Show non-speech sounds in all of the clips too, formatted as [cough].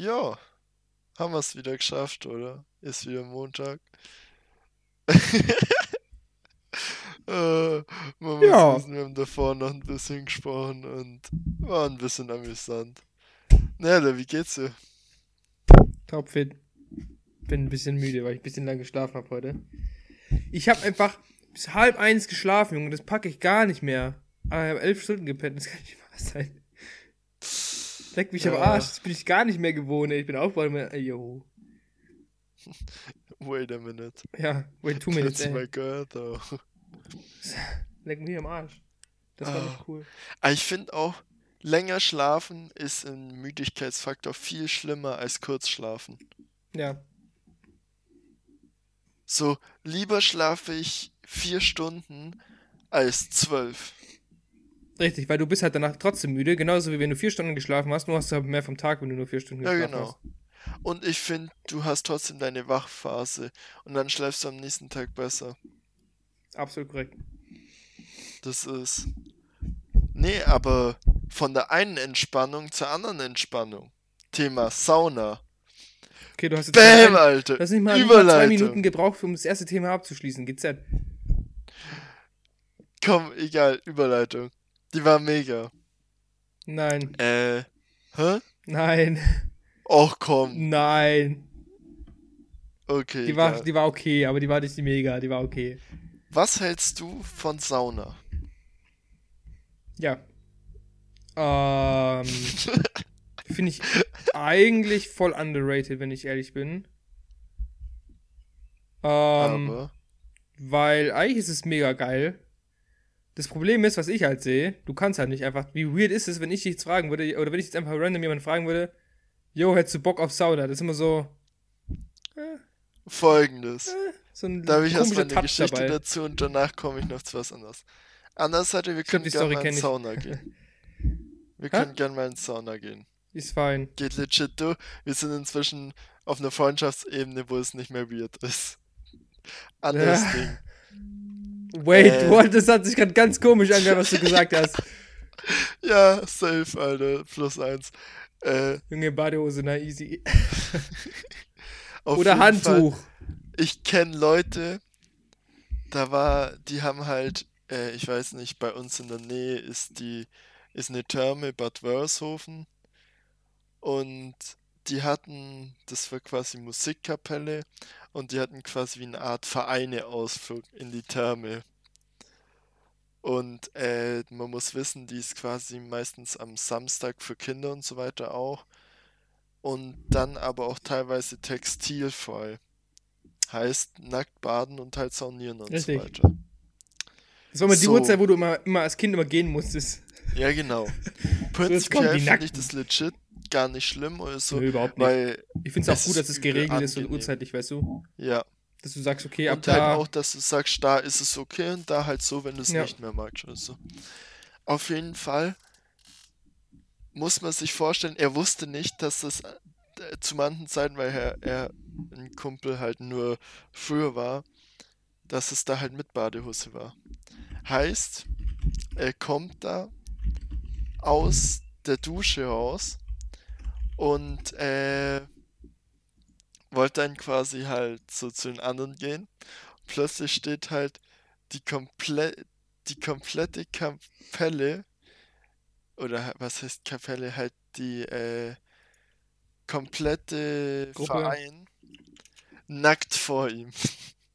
Ja, haben wir es wieder geschafft, oder? Ist wieder Montag. [laughs] äh, man Ja. wissen, wir haben davor noch ein bisschen gesprochen und war ein bisschen amüsant. Nelle, wie geht's dir? Topfit. Bin ein bisschen müde, weil ich ein bisschen lang geschlafen habe heute. Ich habe einfach bis halb eins geschlafen, Junge. Das packe ich gar nicht mehr. Aber ich habe elf Stunden gepennt. Das kann nicht wahr sein. Leck mich am Ja. Arsch. Das bin ich gar nicht mehr gewohnt. ey. Ich bin aufgewacht und ey, yo. [laughs] Wait a minute. Ja, wait two minutes, That's my ey. girl, though. Leck mich am Arsch. Das war Ah. nicht cool. Aber ich finde auch, länger schlafen ist im Müdigkeitsfaktor viel schlimmer als kurz schlafen. Ja. So, lieber schlafe ich vier Stunden als zwölf. Richtig, weil du bist halt danach trotzdem müde. Genauso wie wenn du vier Stunden geschlafen hast. Nur hast du halt mehr vom Tag, wenn du nur vier Stunden Ja, geschlafen genau. hast. Und ich finde, du hast trotzdem deine Wachphase und dann schläfst du am nächsten Tag besser. Absolut korrekt. Das ist. Nee, aber von der einen Entspannung zur anderen Entspannung. Thema Sauna. Okay, du hast jetzt Bäm, ein- Alter. Du hast nicht mal, mal zwei. Minuten gebraucht, um das erste Thema abzuschließen. GZ. Komm, egal, Überleitung. Die war mega. Nein, Äh, hä? nein, Och komm. nein. Okay. Die war, egal. die war okay, aber die war nicht mega, die war okay. Was hältst du von Sauna? Ja. Ähm, Finde ich eigentlich voll underrated, wenn ich ehrlich bin. Ähm, Aber. weil eigentlich ist es mega geil. Das Problem ist, was ich halt sehe, du kannst halt nicht einfach. Wie weird ist es, wenn ich dich jetzt fragen würde, oder wenn ich jetzt einfach random jemanden fragen würde, yo, hättest du Bock auf Sauna? Das ist immer so, Folgendes. so ein Da habe ich erstmal eine Touch Geschichte dabei. dazu und danach komme ich noch zu was anderes. Anders Seite, wir können gerne mal in ich. Sauna gehen. [laughs] Wir können gerne mal in Sauna gehen. Ist fein. Geht legit durch. Wir sind inzwischen auf einer Freundschaftsebene, wo es nicht mehr weird ist. Anderes Ja. Ding. [laughs] Wait, Äh. what? Das hat sich gerade ganz komisch angehört, was du gesagt hast. [laughs] Ja, safe, Alter. Plus eins. Äh, Junge, Badehose, na easy. Oder jeden Fall, Handtuch. ich kenne Leute, da war, die haben halt, äh, ich weiß nicht, bei uns in der Nähe ist die, ist eine Therme Bad Wörshofen und die hatten, das war quasi Musikkapelle und die hatten quasi wie eine Art Vereine-Ausflug in die Therme. Und äh, man muss wissen, die ist quasi meistens am Samstag für Kinder und so weiter auch. Und dann aber auch teilweise textilfrei. Heißt nackt baden und halt saunieren und Richtig. so weiter. Das war mal die So. Uhrzeit, wo du immer, immer als Kind immer gehen musstest. Ja, genau. [laughs] Prinzipiell die finde ich das legit gar nicht schlimm oder so, Nö, überhaupt nicht. weil, Ich finde es auch gut, dass es geregelt ist und angenehm. urzeitlich, weißt du? ja. Dass du sagst, okay, ab Und halt da. auch, dass du sagst, da ist es okay und da halt so, wenn du es Ja. nicht mehr magst oder so. Auf jeden Fall muss man sich vorstellen, er wusste nicht, dass das äh, zu manchen Zeiten, weil er, er ein Kumpel halt nur früher war, dass es da halt mit Badehose war. Heißt, er kommt da aus der Dusche raus und äh, wollte dann quasi halt so zu den anderen gehen. Plötzlich steht halt die komplett die komplette Kapelle oder was heißt Kapelle halt die äh, komplette Gruppe. Verein nackt vor ihm.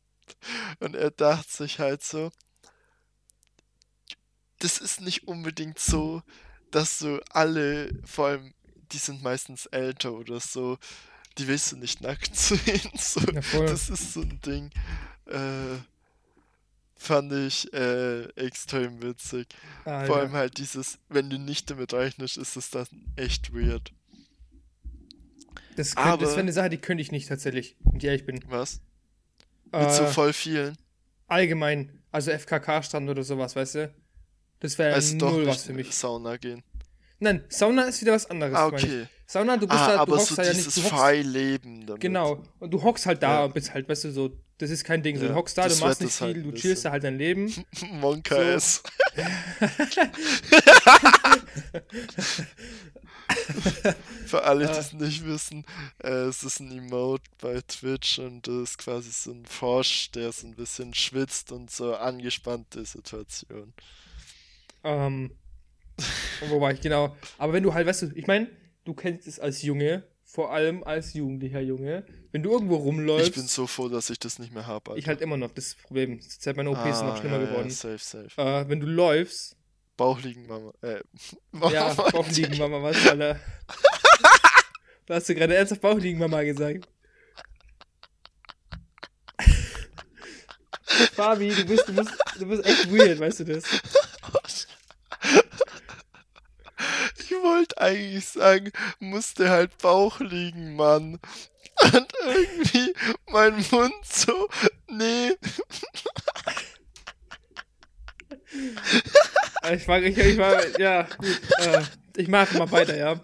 [laughs] Und er dachte sich halt so, das ist nicht unbedingt so, dass du alle, vor allem, die sind meistens älter oder so, die willst du nicht nackt [laughs] sehen. So, Ja, das ist so ein Ding. Äh, fand ich äh, extrem witzig. Vor Alter. allem halt dieses, wenn du nicht damit rechnest, ist es dann echt weird. Das, könnt, das aber- wäre eine Sache, die könnte ich nicht tatsächlich, wenn ich ehrlich bin. Was? Mit so Äh, voll vielen. allgemein, also FKK-Stand oder sowas, weißt du? Das wäre Also null was für mich. Sauna gehen. Nein, Sauna ist wieder was anderes. Ah, okay. Sauna, du bist Ah, da, du hockst so da ja nicht. Du hockst, Freileben damit. genau. Und du hockst halt da Ja. und bist halt, weißt du, so, das ist kein Ding. So, Ja, du hockst da, du machst nicht halt viel, ein du chillst da halt dein Leben. [laughs] Monka So. S. [laughs] Für alle, die Äh. es nicht wissen, äh, es ist ein Emote bei Twitch und das ist quasi so ein Frosch, der so ein bisschen schwitzt und so angespannte Situation. Ähm, wo war ich? Genau. Aber wenn du halt, weißt du, ich meine, du kennst es als Junge, vor allem als jugendlicher Junge, wenn du irgendwo rumläufst, Ich bin so froh, dass ich das nicht mehr habe. ich halt immer noch, das Problem, seit meiner OP ist es noch schlimmer ja, geworden. Ja, safe, safe. Äh, wenn du läufst, Bauch liegen, Mama. Äh, [laughs] ja, Mama, Bauch liegen, Mama, was, Alter? [laughs] Du hast du gerade ernsthaft Bauch liegen, Mama gesagt. Fabi, du bist, du bist, du bist echt weird, weißt du das? Ich wollte eigentlich sagen, musste halt Bauch liegen, Mann. Und irgendwie mein Mund so, nee. [laughs] Ich war, ich, ich war, ja, gut. Äh, ich mach mal weiter, ja.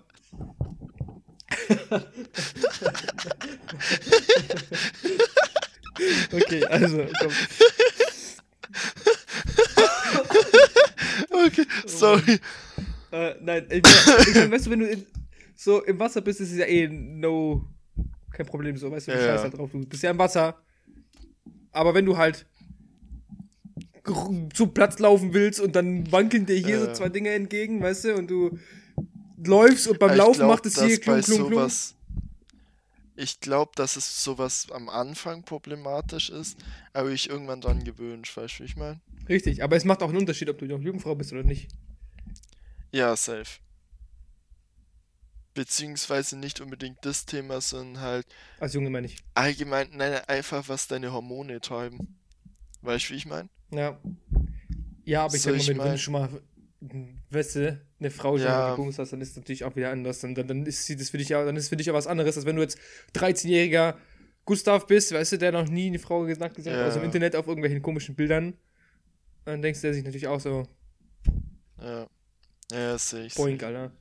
[laughs] okay, also, komm. [laughs] Okay, sorry. Äh, nein, ich mein, ich mein, [laughs] weißt du, wenn du in, so im Wasser bist, ist es ja eh no, kein Problem so, weißt du, du Ja, scheißt ja. halt drauf, du bist ja im Wasser. Aber wenn du halt zum Platz laufen willst und dann wankeln dir hier so Ja. zwei Dinge entgegen, weißt du, und du läufst und beim ich Laufen glaub, macht es hier bei klum, klum. sowas- Ich glaube, dass es sowas am Anfang problematisch ist, aber ich irgendwann dran gewöhnt, weißt du, wie ich meine? Richtig, aber es macht auch einen Unterschied, ob du noch Jugendfrau bist oder nicht. Ja, safe. Beziehungsweise nicht unbedingt das Thema, sondern halt Als Junge meine ich. allgemein, nein, einfach was deine Hormone treiben. Weißt du, wie ich meine? Ja. Ja, aber ich sag mal, ich wenn, du schon mal, weißt du, eine Frau schon Ja. mal gebumst hast, dann ist es natürlich auch wieder anders. Dann, dann, dann ist sie das für dich ja, dann ist für dich auch was anderes, als wenn du jetzt 13-jähriger Gustav bist, weißt du, der noch nie eine Frau gesagt gesagt hat, Ja. also im Internet auf irgendwelchen komischen Bildern. Dann denkst du sich natürlich auch so, Ja. Ja, sehe ich. boink, Alter.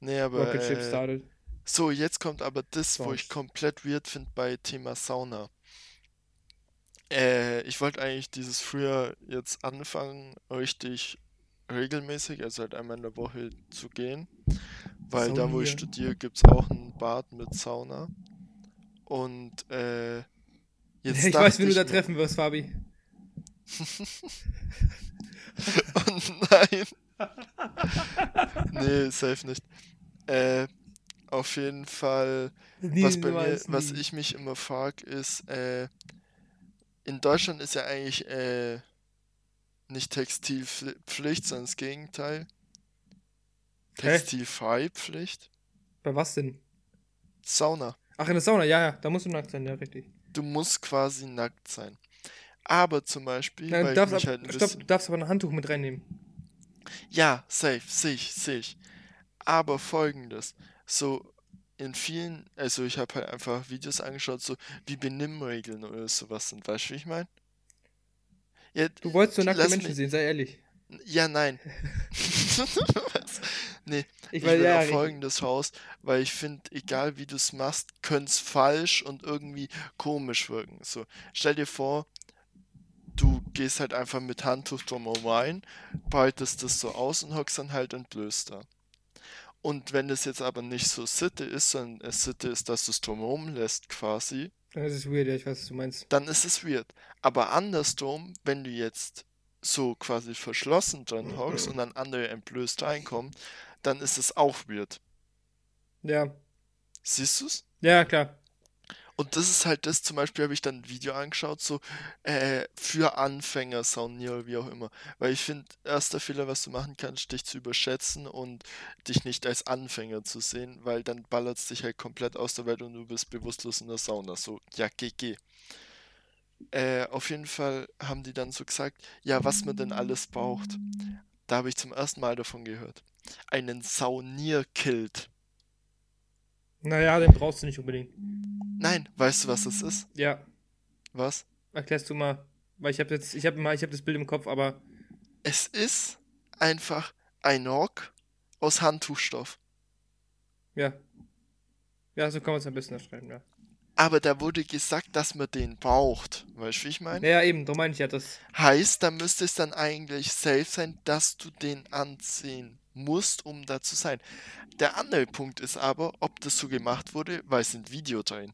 Nee, aber Rocket Ship äh, started. so, jetzt kommt aber das, wo ich komplett weird finde bei Thema Sauna. Äh, ich wollte eigentlich dieses früher jetzt anfangen, richtig regelmäßig, also halt einmal in der Woche zu gehen. Weil da, wo ich studiere, gibt es auch ein Bad mit Sauna. Und äh, jetzt [laughs] Ich weiß, wen du da treffen wirst, Fabi. [laughs] Oh nein. [laughs] nee, safe nicht. Äh, auf jeden Fall, was bei mir, was ich mich immer frage, ist, äh, in Deutschland ist ja eigentlich äh, nicht Textilpflicht, sondern das Gegenteil. Hä? Textilfreipflicht. Bei was denn? Sauna. Ach, in der Sauna, ja, ja, da musst du nackt sein, ja, richtig. Du musst quasi nackt sein. Aber zum Beispiel, Nein, weil ich darfst, mich ab, halt ein stopp, du darfst aber ein Handtuch mit reinnehmen. Ja, safe, sehe ich, sehe ich. Aber folgendes, so in vielen, also ich habe halt einfach Videos angeschaut, so wie Benimmregeln oder sowas sind, weißt du, wie ich meine? Ja, Du wolltest so nackte Menschen mich- sehen, sei ehrlich. ja, nein. [laughs] Nee, Ich ich will ja, richtig. folgendes raus, weil ich finde, egal wie du es machst, könnte es falsch und irgendwie komisch wirken. So, stell dir vor, du gehst halt einfach mit Handtuch drumherum rein, breitest das so aus und hockst dann halt entblößt da. Und wenn das jetzt aber nicht so Sitte ist, sondern es Sitte ist, dass du es drumherum lässt quasi, Das ist weird, ja, ich weiß, was du meinst. dann ist es weird. Aber andersrum, wenn du jetzt so quasi verschlossen dran hockst und dann andere entblößt reinkommen, dann ist es auch weird. Ja, Siehst du's? ja, klar. Und das ist halt das, zum Beispiel habe ich dann ein Video angeschaut, so äh, für Anfänger Saunier, wie auch immer. Weil ich finde, erster Fehler, was du machen kannst, dich zu überschätzen und dich nicht als Anfänger zu sehen, weil dann ballert es dich halt komplett aus der Welt und du bist bewusstlos in der Sauna. So, ja, GG. Äh, auf jeden Fall haben die dann so gesagt, ja, was man denn alles braucht. Da habe ich zum ersten Mal davon gehört. Einen Saunierkilt. Naja, den brauchst du nicht unbedingt. Nein, weißt du, was das ist? Ja, Was? erklärst du mal. Weil ich habe jetzt, ich habe mal, ich habe das Bild im Kopf, aber Es ist einfach ein Rock aus Handtuchstoff. Ja. Ja, so kann man es am besten erschreiben, ja. Aber da wurde gesagt, dass man den braucht. Weißt du, wie ich meine? Ja, eben, da meine ich ja das. Heißt, da müsste es dann eigentlich safe sein, dass du den anziehen musst, um da zu sein. Der andere Punkt ist aber, ob das so gemacht wurde, weil es ein Video drin.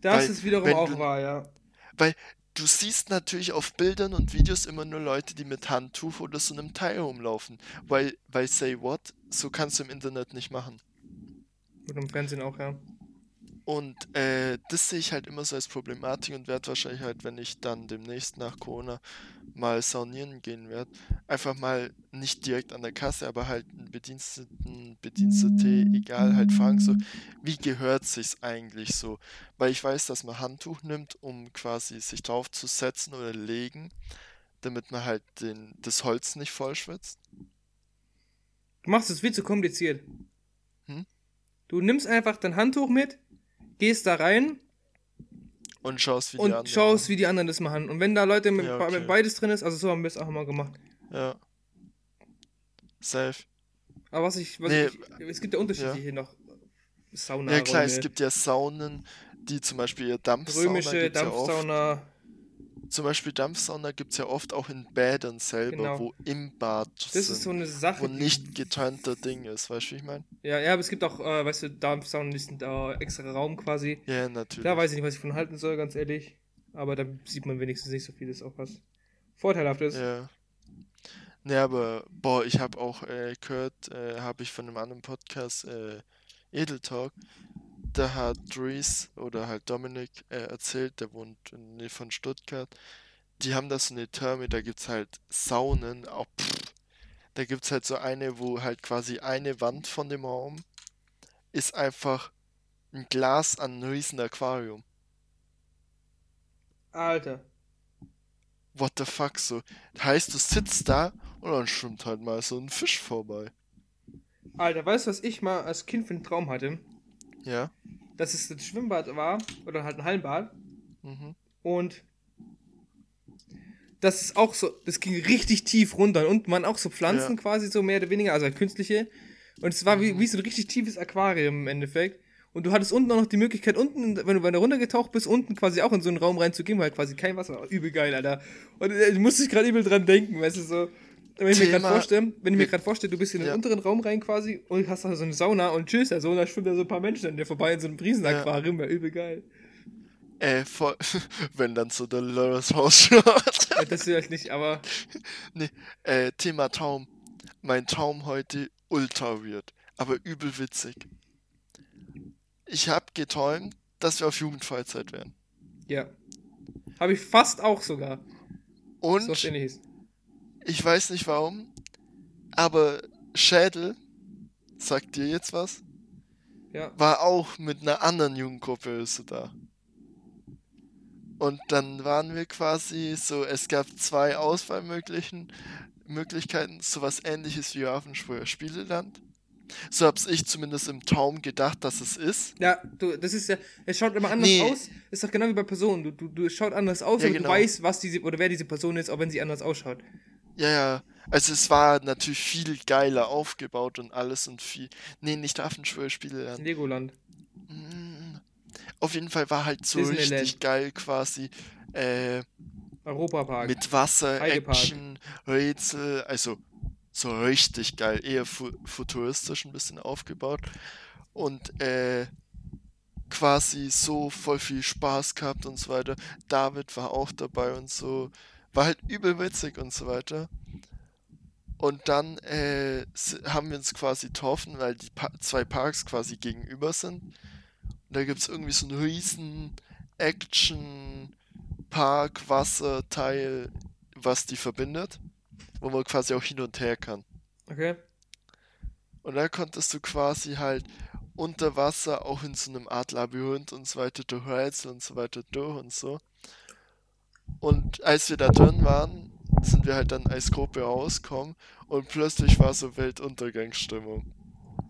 Das Weil, ist wiederum auch du- wahr, ja. Weil du siehst natürlich auf Bildern und Videos immer nur Leute, die mit Handtuch oder so einem Teil rumlaufen. Weil, weil say what, so kannst du im Internet nicht machen. Und im Fernsehen auch, ja. Und äh, das sehe ich halt immer so als Problematik und werde wahrscheinlich halt, wenn ich dann demnächst nach Corona mal saunieren gehen werde, einfach mal nicht direkt an der Kasse, aber halt einen Bediensteten, Bedienstete, egal, halt fragen so, wie gehört sich's eigentlich so? Weil ich weiß, dass man Handtuch nimmt, um quasi sich drauf zu setzen oder legen, damit man halt den, das Holz nicht vollschwitzt. Du machst es viel zu kompliziert. Hm? Du nimmst einfach dein Handtuch mit, gehst da rein Und schaust, wie die und anderen schaust, machen. wie die anderen das machen. Und wenn da Leute mit, Ja, mit okay. beides drin ist, also so haben wir es auch immer gemacht. Ja. Safe. Aber was ich, was Nee, ich es gibt ja Unterschiede ja. hier noch. Sauna, Ja klar, es gibt ja Saunen, die zum Beispiel Dampfsauna römische. Dampfsauna. Zum Beispiel Dampfsauna gibt es ja oft auch in Bädern selber, Genau. wo im Bad Das ist so sind, eine Sache. wo nicht getrennter Ding ist, weißt du, wie ich meine? Ja, ja, aber es gibt auch, äh, weißt du, Dampfsaunen, die sind da extra Raum quasi. Ja, natürlich. Da weiß ich nicht, was ich von halten soll, ganz ehrlich. Aber da sieht man wenigstens nicht so viel, ist auch was Vorteilhaftes. Ja. Ne, aber, boah, ich habe auch äh, gehört, äh, habe ich von einem anderen Podcast, äh, Edel Talk, da hat Dries oder halt Dominik äh, erzählt, der wohnt in der Nähe von Stuttgart, die haben da so eine Therme, da gibt's halt Saunen, auch, pff, da gibt's halt so eine, wo halt quasi eine Wand von dem Raum ist einfach ein Glas an einem riesen Aquarium. Alter. What the fuck so? Heißt, du sitzt da und dann schwimmt halt mal so ein Fisch vorbei. Alter, weißt du, was ich mal als Kind für einen Traum hatte? Ja? Dass es ein Schwimmbad war, oder halt ein Hallenbad. Mhm. Und das ist auch so, das ging richtig tief runter. Und man auch so Pflanzen Ja. quasi so mehr oder weniger, also halt künstliche. Und es war Mhm. wie, wie so ein richtig tiefes Aquarium im Endeffekt. Und du hattest unten auch noch die Möglichkeit, unten, wenn du, wenn du runtergetaucht bist, unten quasi auch in so einen Raum reinzugehen, weil halt quasi kein Wasser war. Übel geil, Alter. Und äh, ich musste gerade übel dran denken, weißt du, so. Wenn ich mir gerade Thema- vorstelle, wenn ich mir gerade vorstelle, du bist in einem Ja. unteren Raum rein quasi und hast da so eine Sauna und tschüss, da so, und da schwimmen da so ein paar Menschen an dir vorbei in so einem Riesenaquarium, wäre übel geil. Äh, voll, [laughs] wenn dann so der Lörres rausschaut. [laughs] Ja, das vielleicht nicht, aber nee, äh, Thema Traum. Mein Traum heute ultra weird, aber übel witzig. Ich hab geträumt, dass wir auf Jugendfreizeit wären. ja. Habe ich fast auch sogar. Und So was ähnliches. Ich weiß nicht warum, aber Schädel, sagt dir jetzt was? Ja. war auch mit einer anderen Jugendgruppe so da. Und dann waren wir quasi so, es gab zwei Auswahlmöglichen Möglichkeiten, sowas ähnliches wie Hafenschwör Spieleland. So hab's ich zumindest im Traum gedacht, dass es ist. Ja, du, das ist ja, es schaut immer anders Nee. aus. Ist doch genau wie bei Personen. Du, du, du es schaut anders aus Ja, und genau. du weißt, was diese oder wer diese Person ist, auch wenn sie anders ausschaut. Ja, ja. Also es war natürlich viel geiler aufgebaut und alles und viel. Nee, nicht Hafenschwör Spieleland. Legoland. Mm. Auf jeden Fall war halt so Disneyland. richtig geil quasi. Äh, Europapark. Mit Wasser, Heidepark. Action, Rätsel, also so richtig geil, eher fu futuristisch ein bisschen aufgebaut und äh, quasi so voll viel Spaß gehabt und so weiter. David war auch dabei und so, war halt übel witzig und so weiter. Und dann äh, haben wir uns quasi getroffen, weil die pa zwei Parks quasi gegenüber sind. Und da gibt es irgendwie so einen riesen Action Park, Wasserteil, was die verbindet, wo man quasi auch hin und her kann. Okay. Und da konntest du quasi halt unter Wasser auch in so einem Art Labyrinth und so weiter durch Rätsel und so weiter durch und so. Und als wir da drin waren, sind wir halt dann als Gruppe rausgekommen und plötzlich war so Weltuntergangsstimmung.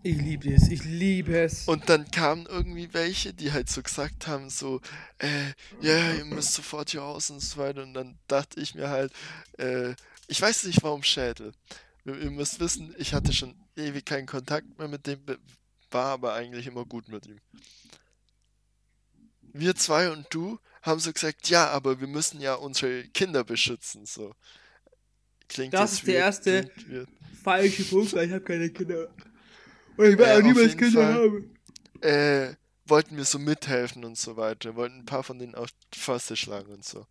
Ich liebe es, ich liebe es. Und dann kamen irgendwie welche, die halt so gesagt haben, so, äh, ja, ihr müsst sofort hier raus und so weiter. Und dann dachte ich mir halt, äh, ich weiß nicht warum Schädel. ihr, müsst wissen, ich hatte schon ewig keinen Kontakt mehr mit dem, war aber eigentlich immer gut mit ihm. Wir zwei und du haben so gesagt, ja, aber wir müssen ja unsere Kinder beschützen, so. Klingt Das ist der erste-. Falsche Punkt, weil ich habe keine Kinder. Und ich werde auch niemals Kinder haben. äh, wollten wir so mithelfen und so weiter, wollten ein paar von denen auf die Fasse schlagen und so.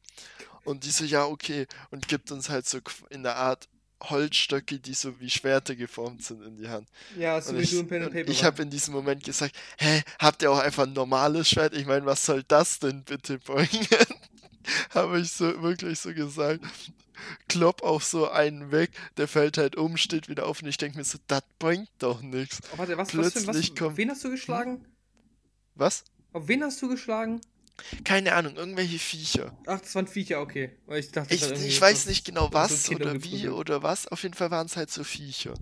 Und die so, ja, okay, und gibt uns halt so in der Art Holzstöcke, die so wie Schwerter geformt sind in die Hand. Ja, so Und wie ich, du ein Pen and und Paper. ich habe in diesem Moment gesagt, hä, habt ihr auch einfach ein normales Schwert? Ich meine, was soll das denn bitte bringen? [laughs] habe ich so wirklich so gesagt. Klopp auch so einen weg, der fällt halt um, steht wieder auf und ich denke mir so, das bringt doch nichts. Oh, warte, was, was, für, was, plötzlich auf kommt- wen hast du geschlagen? Was? Auf wen hast du geschlagen? Keine Ahnung, irgendwelche Viecher. Ach, das waren Viecher, okay. Ich dachte, Ich, ich weiß nicht genau so was Kinder oder wie oder was. Auf jeden Fall waren es halt so Viecher.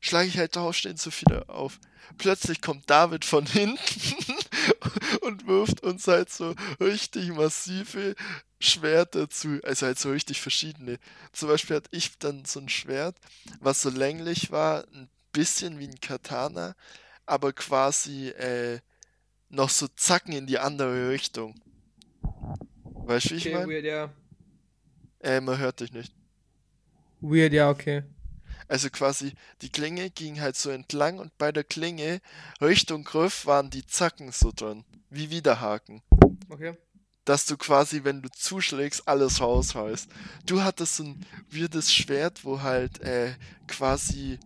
Schlage ich halt drauf, stehen so viele auf. Plötzlich kommt David von hinten [laughs] und wirft uns halt so richtig massive Schwerter zu. Also halt so richtig verschiedene. Zum Beispiel hatte ich dann so ein Schwert, was so länglich war, ein bisschen wie ein Katana, aber quasi äh, noch so Zacken in die andere Richtung. Weißt du, wie ich Okay, meine? weird, ja. Äh, man hört dich nicht. Weird, ja, okay. Also quasi, die Klinge ging halt so entlang und bei der Klinge Richtung Griff waren die Zacken so drin. Wie Widerhaken. Okay. Dass du quasi, wenn du zuschlägst, alles raushaust. Du hattest so ein weirdes Schwert, wo halt äh, quasi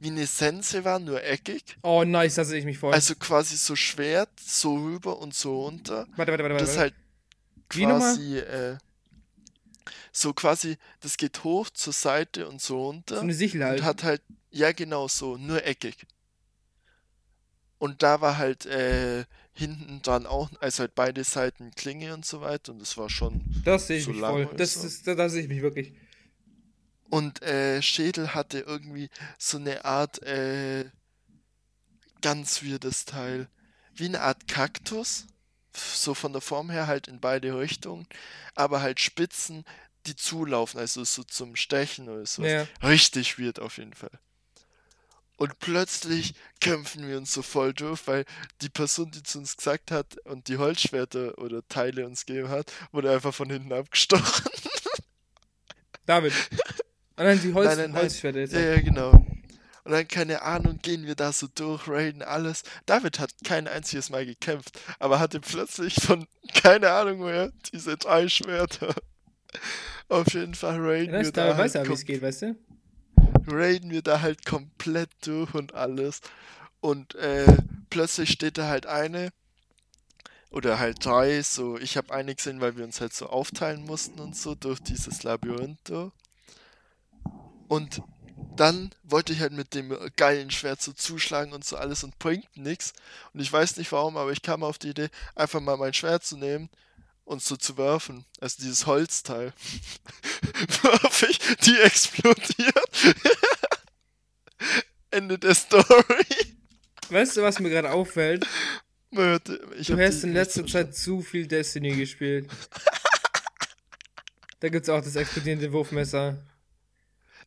wie eine Sense war, nur eckig. Oh, nice, da sehe ich mich vor. Also quasi so Schwert, so rüber und so runter. warte, warte, warte, Das warte. halt quasi, äh, so quasi, das geht hoch zur Seite und so runter. so eine Sichel halt. Und hat halt, ja genau so, nur eckig. Und da war halt äh, hinten dran auch, also halt beide Seiten Klinge und so weiter. Und das war schon. Das sehe ich so mich voll. Das so. ist, da, da sehe ich mich wirklich. Und äh, Schädel hatte irgendwie so eine Art, äh, ganz weirdes Teil. Wie eine Art Kaktus. So von der Form her halt in beide Richtungen. Aber halt Spitzen, die zulaufen, also so zum Stechen oder so. Ja. Richtig weird auf jeden Fall. Und plötzlich kämpfen wir uns so voll durch, weil die Person, die zu uns gesagt hat und die Holzschwerter oder Teile uns gegeben hat, wurde einfach von hinten abgestochen. David. Ah, nein, die Holz, Nein, nein, jetzt. Ja, ja, genau. Und dann, keine Ahnung, gehen wir da so durch, raiden alles. David hat kein einziges Mal gekämpft, aber hatte plötzlich von, [laughs] keine Ahnung woher, diese drei Schwerter. [laughs] Auf jeden Fall raiden Ja, das, wir da da weiß halt er, wie es geht, weißt du? raiden wir da halt komplett durch und alles. Und äh, plötzlich steht da halt eine oder halt drei, so ich habe eine gesehen, weil wir uns halt so aufteilen mussten und so durch dieses Labyrinth. Und dann wollte ich halt mit dem geilen Schwert so zuschlagen und so alles und bringt nix. Und ich weiß nicht warum, aber ich kam auf die Idee, einfach mal mein Schwert zu nehmen und so zu werfen. Also dieses Holzteil. [laughs] Wirf ich, die explodiert. [laughs] Ende der Story. Weißt du, was mir gerade auffällt? Ich Du hast in letzter. Zeit zu viel Destiny gespielt. [laughs] da gibt's auch das explodierende Wurfmesser.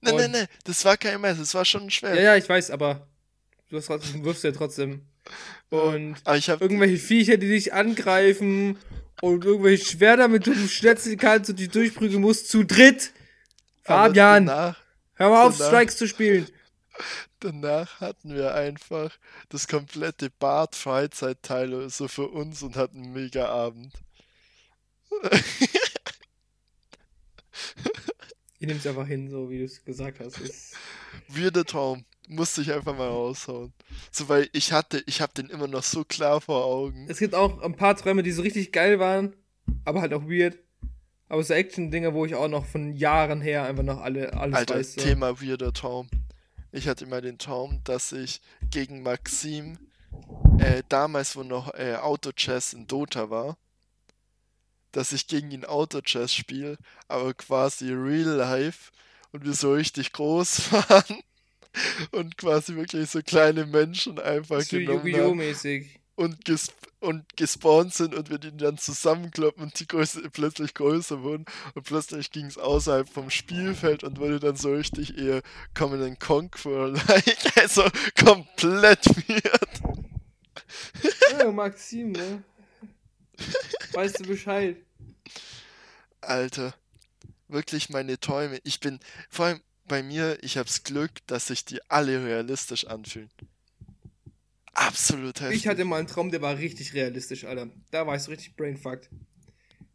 Nein, nein, nein, das war kein Messer, das war schon ein Schwert. Ja, ja, ich weiß, aber du hast wirfst ja trotzdem. Und irgendwelche Viecher, die dich angreifen und irgendwelche Schwerter, mit denen du schnetzeln kannst und die durchprügeln musst, zu dritt. Fabian, Danach, hör mal auf, danach- Strikes zu spielen. danach hatten wir einfach das komplette Bad Freizeitteil so für uns und hatten einen mega Abend. [laughs] Ich nehm's einfach hin, so wie du es gesagt hast. Ist, [laughs] Weirder Traum. Musste ich einfach mal raushauen. So, weil ich hatte, ich habe den immer noch so klar vor Augen. es gibt auch ein paar Träume, die so richtig geil waren, aber halt auch weird. Aber so Action-Dinger, wo ich auch noch von Jahren her einfach noch alle, alles Alter, weiß. So. Thema weirder Traum. Ich hatte mal den Traum, dass ich gegen Maxim, äh, damals wo noch äh, Auto-Chess in Dota war, dass ich gegen ihn Auto-Chess spiele, aber quasi real life und wir so richtig groß [laughs] waren und quasi wirklich so kleine Menschen einfach So genommen haben. mäßig. und, ges und gespawnt sind und wir die dann zusammenkloppen und die Größe plötzlich größer wurden und plötzlich ging es außerhalb vom Spielfeld und wurde dann so richtig eher Common Conqueror-like, [laughs] also komplett weird. Ja, Maxim, ne? [laughs] Weißt du Bescheid? Alter, wirklich meine Träume. Ich bin, vor allem bei mir, ich hab's Glück, dass sich die alle realistisch anfühlen. Absolut heftig. Ich hatte mal einen Traum, der war richtig realistisch, Alter. Da war ich so richtig brainfucked.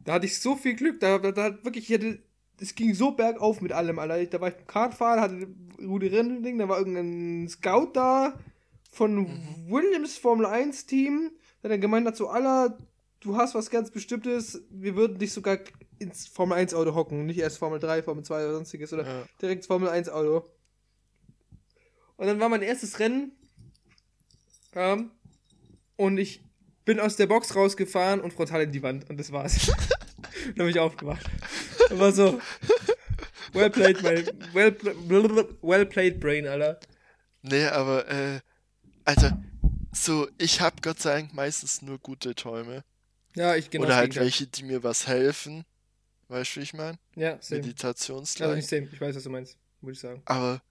Da hatte ich so viel Glück, da, da, da wirklich, ich hatte, es ging so bergauf mit allem, Alter. Da war ich Kartfahrer, hatte Rudi Rennen-Ding, da war irgendein Scout da von Mhm. Williams Formel 1 Team, der dann gemeint hat, so, Alter, du hast was ganz Bestimmtes, wir würden dich sogar ins Formel 1 Auto hocken, nicht erst Formel 3, Formel 2 oder sonstiges, oder Ja. direkt ins Formel 1 Auto. Und dann war mein erstes Rennen, kam, und ich bin aus der Box rausgefahren und frontal in die Wand, und das war's. [laughs] dann bin ich aufgewacht. Und war so, well played, my, well, well played brain, Alter. Nee, aber, äh, Alter, so, ich hab Gott sei Dank meistens nur gute Träume. Ja, ich genau. Oder halt welche, die mir was helfen. Weißt du, wie ich meine? Ja, same. Also Meditationslike. nicht same, ich weiß, was du meinst, würde ich sagen. Aber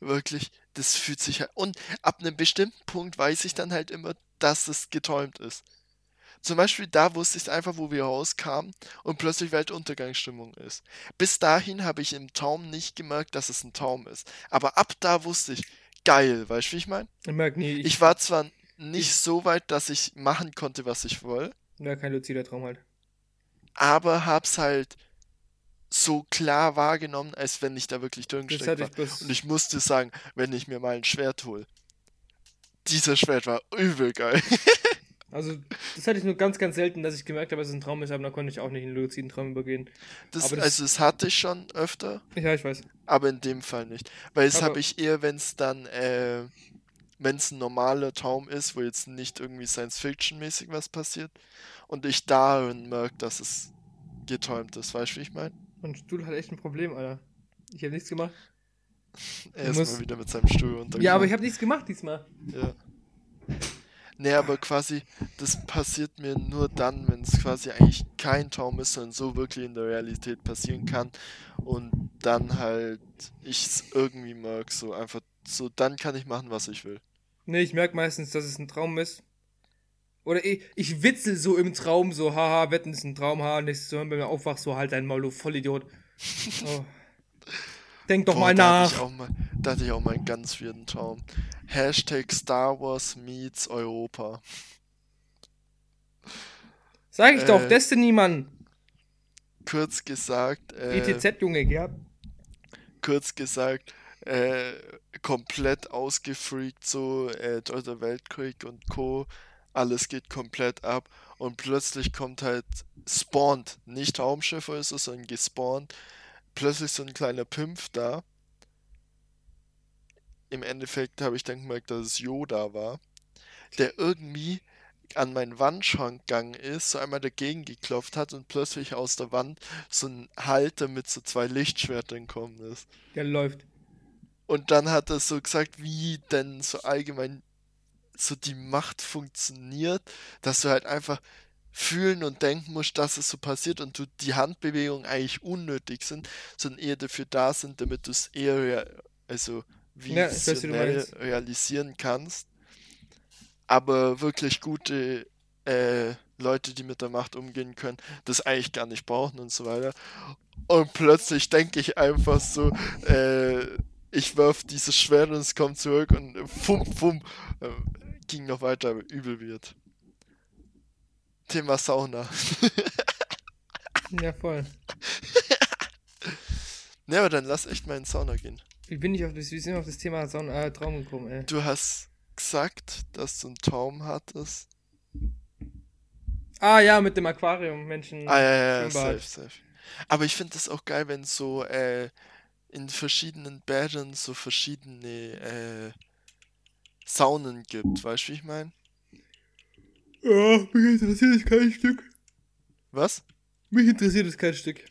wirklich, das fühlt sich halt. Und ab einem bestimmten Punkt weiß ich dann halt immer, dass es geträumt ist. Zum Beispiel da wusste ich einfach, wo wir rauskamen und plötzlich Weltuntergangsstimmung ist. Bis dahin habe ich im Traum nicht gemerkt, dass es ein Traum ist. Aber ab da wusste ich, geil, weißt du, wie ich meine? Ich, Ich war zwar nicht ich- so weit, dass ich machen konnte, was ich wollte, ja, kein luzider Traum halt. aber hab's halt so klar wahrgenommen, als wenn ich da wirklich drin gesteckt war. Und ich musste sagen, wenn ich mir mal ein Schwert hole. Dieser Schwert war übel geil. [laughs] Also, das hatte ich nur ganz, ganz selten, dass ich gemerkt habe, dass es ein Traum ist, aber da konnte ich auch nicht in einen luziden Traum übergehen. Das, das- also das hatte ich schon öfter, Ja, ich weiß. aber in dem Fall nicht. Weil es habe ich eher, wenn es dann, äh, wenn es ein normaler Traum ist, wo jetzt nicht irgendwie Science-Fiction-mäßig was passiert und ich darin merke, dass es geträumt ist. Weißt du, wie ich meine? Mein Stuhl hat echt ein Problem, Alter. Ich habe nichts gemacht. Er ist mal wieder mit seinem Stuhl runtergefallen. Ja, aber ich habe nichts gemacht diesmal. Ja. Nee, aber quasi, das passiert mir nur dann, wenn es quasi eigentlich kein Traum ist, sondern so wirklich in der Realität passieren kann. Und dann halt ich es irgendwie mag, so einfach, so dann kann ich machen, was ich will. Nee, ich merke meistens, dass es ein Traum ist. Oder ich, ich witzel so im Traum, so, haha, wetten ist ein Traum, haha, nächstes Mal, wenn du aufwachst, so, halt dein Maul, du Vollidiot. [laughs] Oh. Denk doch Boah, mal da hatte nach. ich mal, da hatte ich auch mal einen ganz weirden Traum. Hashtag Star Wars meets Europa. Sag ich doch, äh, Destiny, Mann. Kurz gesagt, äh, ETZ, Junge, ja. kurz gesagt, äh, komplett ausgefreakt, so, äh, Dritter Weltkrieg und Co. Alles geht komplett ab und plötzlich kommt halt, spawnt, nicht Raumschiff oder so, sondern gespawnt, plötzlich so ein kleiner Pimpf da. Im Endeffekt habe ich dann gemerkt, dass es Yoda war, der irgendwie an meinen Wandschrank gegangen ist, so einmal dagegen geklopft hat und plötzlich aus der Wand so ein Halter mit so zwei Lichtschwertern gekommen ist. Der läuft. Und dann hat er so gesagt, wie denn so allgemein so die Macht funktioniert, dass du halt einfach fühlen und denken musst, dass es so passiert und du die Handbewegungen eigentlich unnötig sind, sondern eher dafür da sind, damit du es eher rea- also Ja, weiß, wie meinst. realisieren kannst. Aber wirklich gute äh, Leute, die mit der Macht umgehen können, das eigentlich gar nicht brauchen und so weiter. Und plötzlich denke ich einfach so, äh, ich werf dieses Schwert und es kommt zurück und fum, fum, äh, ging noch weiter, übel wird. Thema Sauna. Ja, voll. [laughs] Ne, aber dann lass echt mal in Sauna gehen. Wie bin ich auf das, wie sind wir auf das Thema Son äh, Traum gekommen, ey? Du hast gesagt, dass du einen Traum hattest. Ah, ja, mit dem Aquarium, Menschen. Ah, ja, ja, ja, safe, safe. Aber ich finde das auch geil, wenn so äh, in verschiedenen Bädern so verschiedene äh, Saunen gibt. Weißt du, wie ich meine? Ja, mich interessiert es kein Stück. Was? Mich interessiert es kein Stück.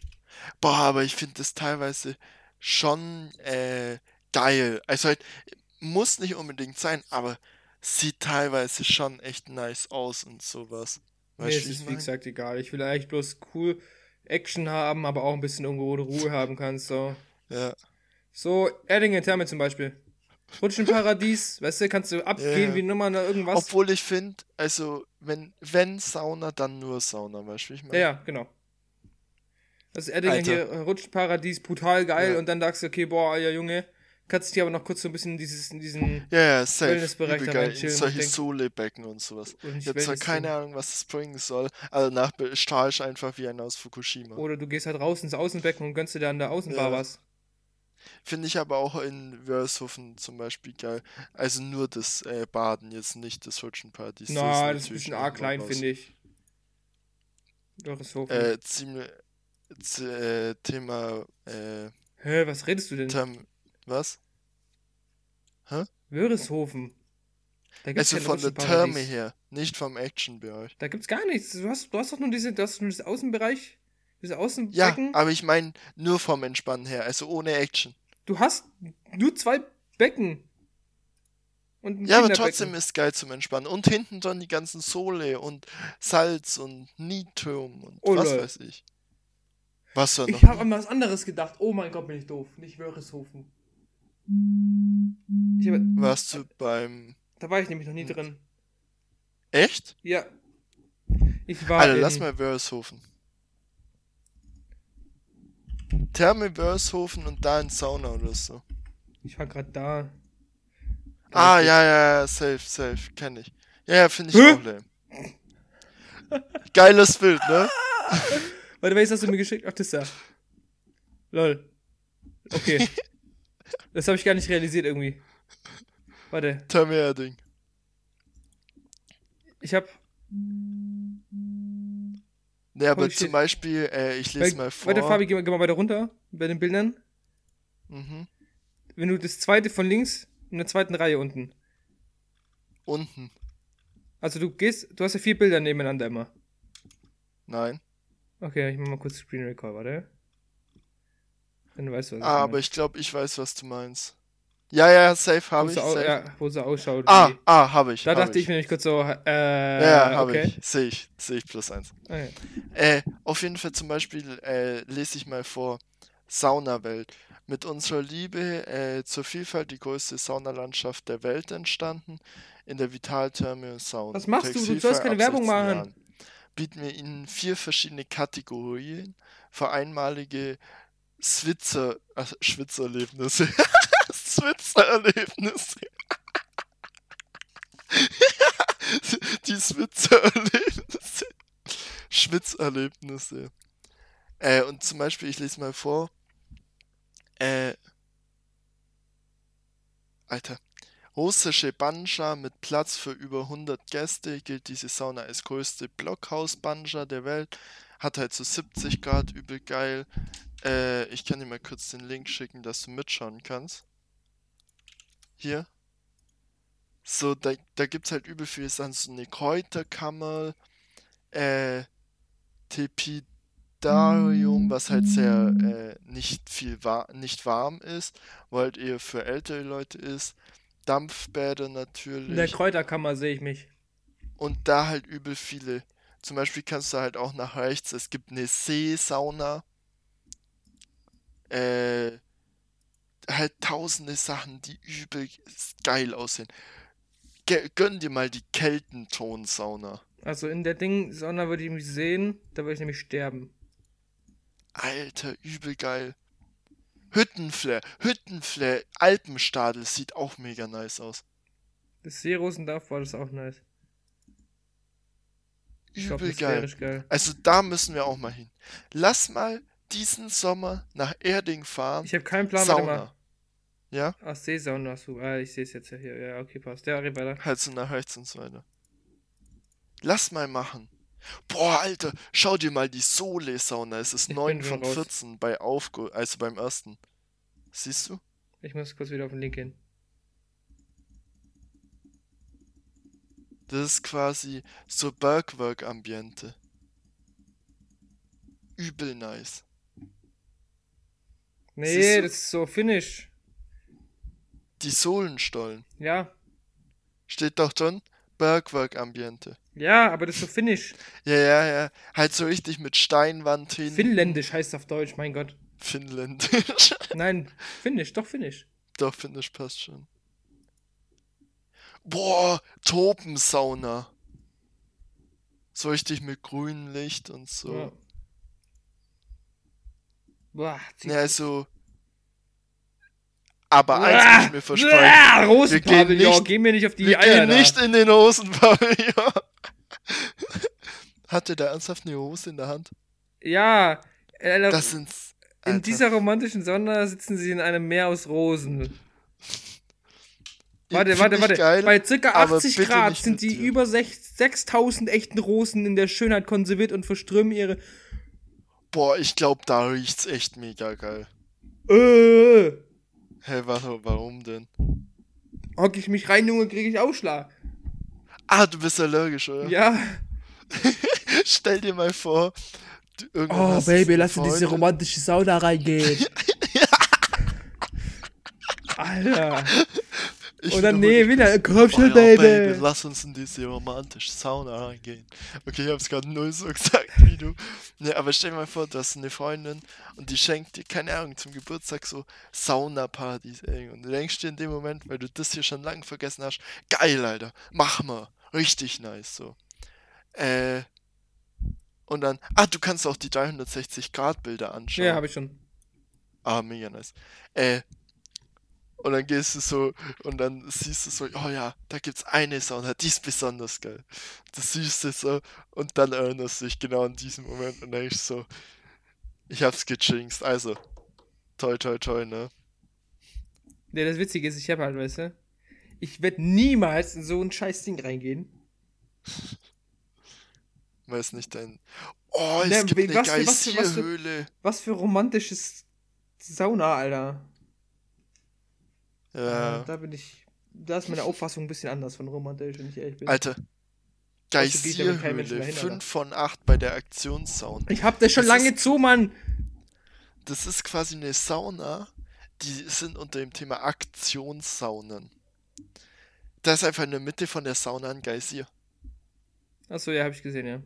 Boah, aber ich finde das teilweise schon äh, geil. Also halt, muss nicht unbedingt sein, aber sieht teilweise schon echt nice aus und sowas. Weißt ist wie es, ich wie gesagt, egal. Ich will eigentlich bloß cool Action haben, aber auch ein bisschen irgendwo, Ruhe haben kannst. So, Ja. so Erdinger Therme zum Beispiel. Rutschenparadies, [laughs] weißt du, kannst du abgehen Ja. wie Nummer oder irgendwas. Obwohl ich finde, also, wenn, wenn Sauna, dann nur Sauna, weißt du, ich meine? Ja, ja, genau. Das Erdinger Alter. hier, Rutschenparadies, brutal geil. Ja. Und dann sagst du, okay, boah, ja Junge, kannst dich aber noch kurz so ein bisschen in, dieses, in diesen. Ja, ja, safe. Wellnessbereich da geil. reinchillen In und solche Solebecken und sowas. Nicht Ich habe zwar keine drin. Ahnung, was das bringen soll, aber danach be- strahlst du einfach wie einer aus Fukushima. Oder du gehst halt raus ins Außenbecken und gönnst dir da an der Außenbar Ja. was. Finde ich aber auch in Wörshofen zum Beispiel geil. Also nur das äh, Baden, jetzt nicht das Rutschenparadies. Na, das ist ein bisschen arg klein, finde ich. Dorishofen. Äh, ziemlich. Äh, Thema. Äh, Hä, was redest du denn? Term was? Wörishofen. Da gibt's Also von der. Therme her, nicht vom Actionbereich. Da gibt's gar nichts. Du hast, du hast doch nur diese, nur das Außenbereich, diese Ja, Außenbecken. aber ich meine nur vom Entspannen her, also ohne Action. Du hast nur zwei Becken. Und Ja, aber trotzdem ist geil zum Entspannen. Und hinten dann die ganzen Sole und Salz und Nietturm und Oh, was lol. weiß ich. Was soll noch? Ich habe an was anderes gedacht. Oh mein Gott, bin ich doof. Nicht Wörishofen. Ich hab, Warst du beim. da war ich nämlich noch nie drin. Echt? Ja. Ich war Alter, in, lass mal Wörshofen. Therme Wörshofen und da in Sauna oder so. Ich war gerade da. Ah, ja, ja, ja, safe, safe, kenn ich. Ja, ja, finde ich Hä? auch lame. Geiles Bild, ne? [laughs] Warte, welches hast du mir geschickt? Ach, das da. Lol. Okay. [laughs] das habe ich gar nicht realisiert irgendwie. Warte, Therme Erding. ich habe Ne, aber Holy zum shit. Beispiel, äh, ich lese mal vor. Warte, Fabi, geh mal, geh mal weiter runter bei den Bildern. Mhm. Wenn du das zweite von links in der zweiten Reihe unten. Unten. Also du gehst, du hast ja vier Bilder nebeneinander immer. Nein. Okay, ich mach mal kurz Screen Record, warte. Dann weißt du, was Ah, ich aber ich glaube, ich weiß, was du meinst. Ja, ja, safe habe ich. au- Safe. ja, wo sie ausschaut. Ah, wie- ah, habe ich. da hab dachte ich mir nämlich kurz so, äh, Ja, habe okay. ich. Sehe ich. Sehe ich plus eins. Ah, ja. Äh, auf jeden Fall zum Beispiel äh, lese ich mal vor Saunawelt. Mit unserer Liebe äh, zur Vielfalt die größte Saunalandschaft der Welt entstanden. In der Vitaltherme Sauna. Was machst du? Du Textilfrei sollst keine Werbung 16 machen. Jahren. Bieten wir Ihnen vier verschiedene Kategorien für einmalige Switzer, ach, Schwitzerlebnisse. [laughs] Switzerlebnisse. [laughs] Die Switzerlebnisse. Schwitzerlebnisse. Äh, und zum Beispiel, ich lese mal vor. Äh, Alter. Russische Banja mit Platz für über 100 Gäste gilt diese Sauna als größte Blockhaus-Banja der Welt. Hat halt so 70 Grad, übel geil. Äh, ich kann dir mal kurz den Link schicken, dass du mitschauen kannst. Hier. So, da, da gibt's halt übel viel Sachen. So eine Kräuterkammer, äh, Tepidarium, was halt sehr äh, nicht viel wa nicht warm ist, wo halt eher für ältere Leute ist. Dampfbäder In der natürlich. Kräuterkammer sehe ich mich. Und da halt übel viele. Zum Beispiel kannst du halt auch nach rechts, es gibt eine Seesauna. Äh, halt tausende Sachen, die übel geil aussehen. Ge gönn dir mal die Keltentonsauna. Also in der Ding Sauna würde ich mich sehen, da würde ich nämlich sterben. Alter, übel geil. Hüttenflair, Hüttenflair, Alpenstadel sieht auch mega nice aus. Das Seerosendorf war das auch nice. Übel wäre geil. geil. Also da müssen wir auch mal hin. Lass mal diesen Sommer nach Erding fahren. Ich habe keinen Plan, warte mal. Sauna. Ja, Ach, Seesauna, so. Ah, ich sehe es jetzt ja hier. Ja, okay, passt. Ja, red weiter. halt so nach rechts und so weiter. Lass mal machen. Boah, Alter, schau dir mal die Sole-Sauna. Es ist Ich 9 bin schon von raus. 14 bei Aufgo, also beim ersten. Siehst du? Ich muss kurz wieder auf den Link gehen. Das ist quasi so Bergwerk-Ambiente. Übel nice. Nee, du? das ist so Finish. Die Sohlenstollen. Ja, Steht doch drin, Bergwerk-Ambiente. Ja, aber das ist so finnisch. [laughs] Ja, ja, ja. Halt so richtig mit Steinwand hin. Finnländisch heißt auf Deutsch, mein Gott. Finnländisch. Nein, finnisch, doch finnisch. Doch, Finnisch passt schon. Boah, Tropensauna. So richtig mit grünem Licht und so. Ja. Boah, Ja, also. Aber eins Ah, muss ich mir versprechen. ah, Wir Rosenpavillon, gehen nicht- geh mir nicht auf die Wir Eier gehen da. nicht in den Hosenpavillon. [laughs] Hatte der ernsthaft eine Hose in der Hand? Ja, äh, Das sind. in dieser romantischen Sonne sitzen sie in einem Meer aus Rosen. Warte, warte, warte. Geil, Bei circa aber 80 bitte Grad sind die über sech- 6000 echten Rosen in der Schönheit konserviert und verströmen ihre. Boah, ich glaube, da riecht's echt mega geil. Äh, Hä, warte, warum denn? hock ich mich rein, Junge, kriege ich Ausschlag. Ah, du bist allergisch, oder? Ja. [laughs] Stell dir mal vor. Oh, Baby, lass in diese romantische Sauna reingehen. [laughs] Alter. Ich Oder nee, wieder. Komm schon, ja, Baby. lass uns in diese romantische Sauna reingehen. Okay, ich hab's gerade null so [laughs] gesagt wie du. Ne, aber stell dir mal vor, du hast eine Freundin und die schenkt dir, keine Ahnung, zum Geburtstag so Saunapartys. Und du denkst dir in dem Moment, weil du das hier schon lange vergessen hast, geil, Alter, mach mal. Richtig nice, so. Äh. Und dann, ah, du kannst auch die 360-Grad-Bilder anschauen. Ja, habe ich schon. Ah, mega nice. Äh, und dann gehst du so und dann siehst du so, oh ja, da gibt's eine Sauna, die ist besonders geil. Das siehst du so und dann erinnerst du dich genau an diesen Moment und denkst so, ich hab's gejinxt. Also, toi toi toi, ne? Ja, das Witzige ist, ich habe halt, weißt du, ich werde niemals in so ein scheiß Ding reingehen. Weiß nicht dein. Oh, es Ne, gibt wie- eine was was für- was für-. Was für romantisches Sauna, Alter. Ja, Da bin ich. Da ist meine Auffassung ein bisschen anders von romantisch, wenn ich ehrlich bin. Alter. Geysirhöhle, dahin, 5 von 8 bei der Aktionssauna. Ich hab das schon Das lange ist- zu, Mann. Das ist quasi eine Sauna, die sind unter dem Thema Aktionssaunen. Da ist einfach in der Mitte von der Sauna ein Geysir. Achso, ja, hab ich gesehen, ja.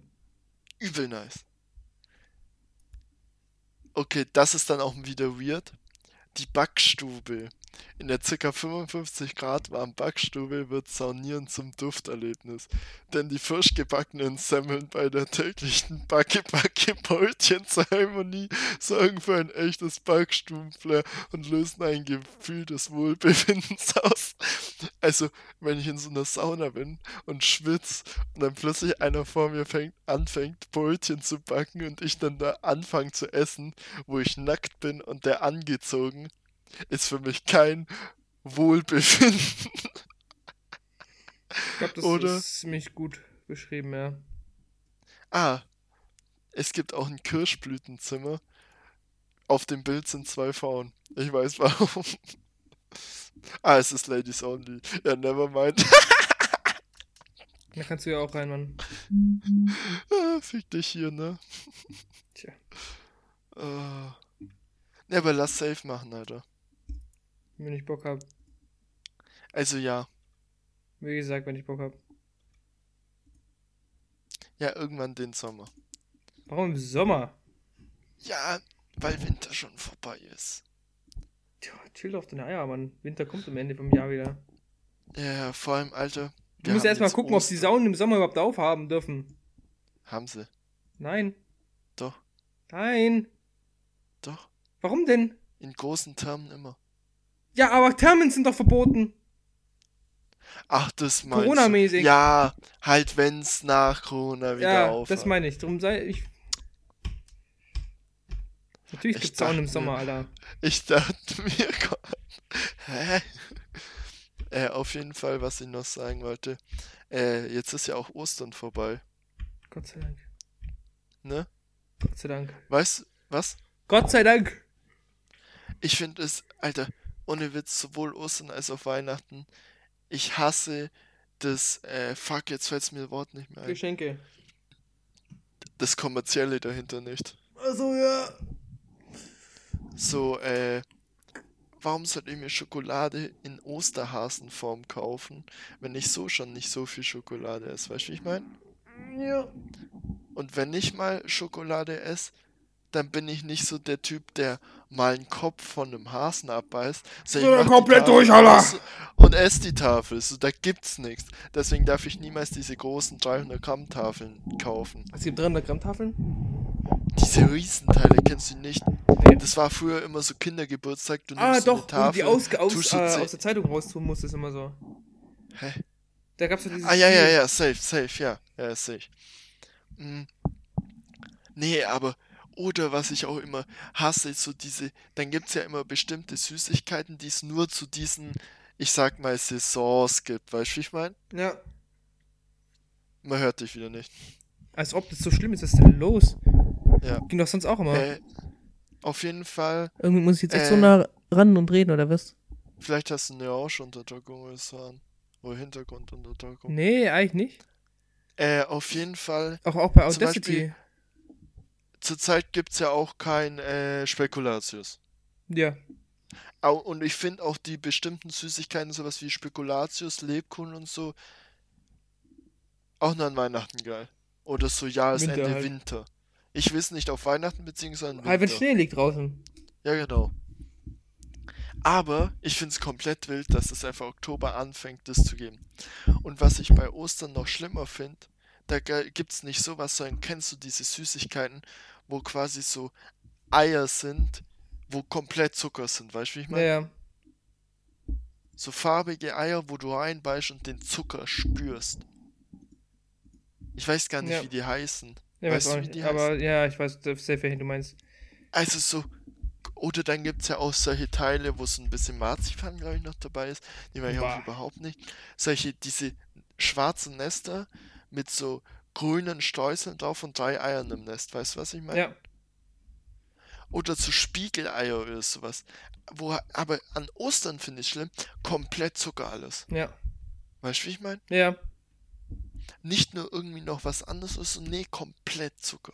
Übel nice. Okay, das ist dann auch wieder weird. Die Backstube. In der ca. 55 Grad warmen Backstube wird Saunieren zum Dufterlebnis. Denn die frisch gebackenen Semmeln bei der täglichen Backe-Backe-Brötchen-Zeremonie sorgen für ein echtes Backstubenflair und lösen ein Gefühl des Wohlbefindens aus. Also, wenn ich in so einer Sauna bin und schwitz und dann plötzlich einer vor mir fängt, anfängt, Brötchen zu backen und ich dann da anfange zu essen, wo ich nackt bin und der angezogen, ist für mich kein Wohlbefinden. Ich glaube, das Oder- ist ziemlich gut beschrieben, ja. Ah, es gibt auch ein Kirschblütenzimmer. Auf dem Bild sind zwei Frauen. Ich weiß [laughs] warum. Ah, es ist Ladies Only. Ja, never mind. [laughs] Da kannst du ja auch rein, Mann. Ah, Fick dich hier, ne? Tja. Ah. Ne, aber lass safe machen, Alter. Wenn ich Bock hab. Also ja. Wie gesagt, wenn ich Bock hab. Ja, irgendwann den Sommer. Warum im Sommer? Ja, weil Winter schon vorbei ist. Tja, chill auf deine Eier, Mann. Winter kommt am Ende vom Jahr wieder. Ja, vor allem, Alter. Du musst erstmal gucken, ob die. Saunen im Sommer überhaupt aufhaben dürfen. Haben sie. Nein. Doch, Nein. doch. Warum denn? In großen Termen immer. Ja, aber Thermen sind doch verboten. Ach, das meinst du. Corona-mäßig. Ja, halt wenn's nach Corona wieder Ja, auf. das meine ich. Drum sei ich. Natürlich Ich gibt's Saunen im Sommer, Alter. Ich dachte mir, Gott. [laughs] Hä? Äh, auf jeden Fall, was ich noch sagen wollte. Äh, jetzt ist ja auch Ostern vorbei, Gott sei Dank. ne? Gott sei Dank. Weißt was? Gott sei Dank. Ich finde es, Alter, ohne Witz, sowohl Ostern als auch Weihnachten. Ich hasse das, äh, fuck, jetzt fällt's mir das Wort nicht mehr ein. Geschenke. Das Kommerzielle dahinter nicht. Also ja. So, äh, warum sollte ich mir Schokolade in Osterhasenform kaufen, wenn ich so schon nicht so viel Schokolade esse? Weißt du, wie ich meine? Ja. Und wenn ich mal Schokolade esse, dann bin ich nicht so der Typ, der mal einen Kopf von einem Hasen abbeißt. So, ich Ja, mach die komplett Tafel durch, Alter. Und esse die Tafel. So, da gibt's nichts. Deswegen darf ich niemals diese großen 300 Gramm Tafeln kaufen. Es gibt 300 Gramm Tafeln? Diese Riesenteile kennst du nicht. Nee. Das war früher immer so Kindergeburtstag. Du Ah, nimmst eine doch, wo du die Tafel, aus, aus, äh, aus der Zeitung raustun musst, ist immer so. Hä? Da gab's doch dieses Ah, ja, ja, Spiel. ja, safe, safe, ja. Ja, safe. Mm. Nee, aber, oder was ich auch immer hasse, ist so diese, dann gibt's ja immer bestimmte Süßigkeiten, die es nur zu diesen, ich sag mal, Saisons gibt. Weißt du, wie ich meine? Ja. Man hört dich wieder nicht. Als ob das so schlimm ist, was ist denn los? Ja. Ging doch sonst auch immer. Äh, auf jeden Fall, Irgendwie muss ich jetzt echt so äh, nah ran und reden, oder was? vielleicht hast du eine Rauschunterdrückung oder so an. Oder Hintergrundunterdrückung. Nee, eigentlich nicht. Äh, auf jeden Fall, Auch, auch bei Audacity. Beispiel- zurzeit gibt's ja auch kein äh, Spekulatius. Ja. Au- Und ich finde auch die bestimmten Süßigkeiten, sowas wie Spekulatius, Lebkuchen und so, auch nur an Weihnachten geil. Oder so Jahresende Winter Winter. halt. Ich weiß nicht auf Weihnachten beziehungsweise Ah, wenn Winter. Schnee liegt draußen. Ja, genau. Aber ich finde es komplett wild, dass es einfach Oktober anfängt, das zu geben. Und was ich bei Ostern noch schlimmer finde, da gibt es nicht sowas, sondern kennst du diese Süßigkeiten, wo quasi so Eier sind, wo komplett Zucker sind, weißt du, wie ich meine? ja. So farbige Eier, wo du reinbeißt und den Zucker spürst. Ich weiß gar nicht, Ja. wie die heißen. Ja, Weißt weiß du, auch wie nicht. die Aber ja, ich weiß sehr, welchen du meinst. Also so, oder dann gibt es ja auch solche Teile, wo so ein bisschen Marzipan, glaube ich, noch dabei ist. Die mag ich auch überhaupt nicht. Solche, diese schwarzen Nester mit so grünen Streuseln drauf und drei Eiern im Nest. Weißt du, was ich meine? Ja. Oder so Spiegeleier oder sowas. Wo, aber an Ostern finde ich schlimm, komplett Zucker alles. Ja. Weißt du, wie ich meine? Ja. Nicht nur irgendwie noch was anderes, ist nee, komplett Zucker.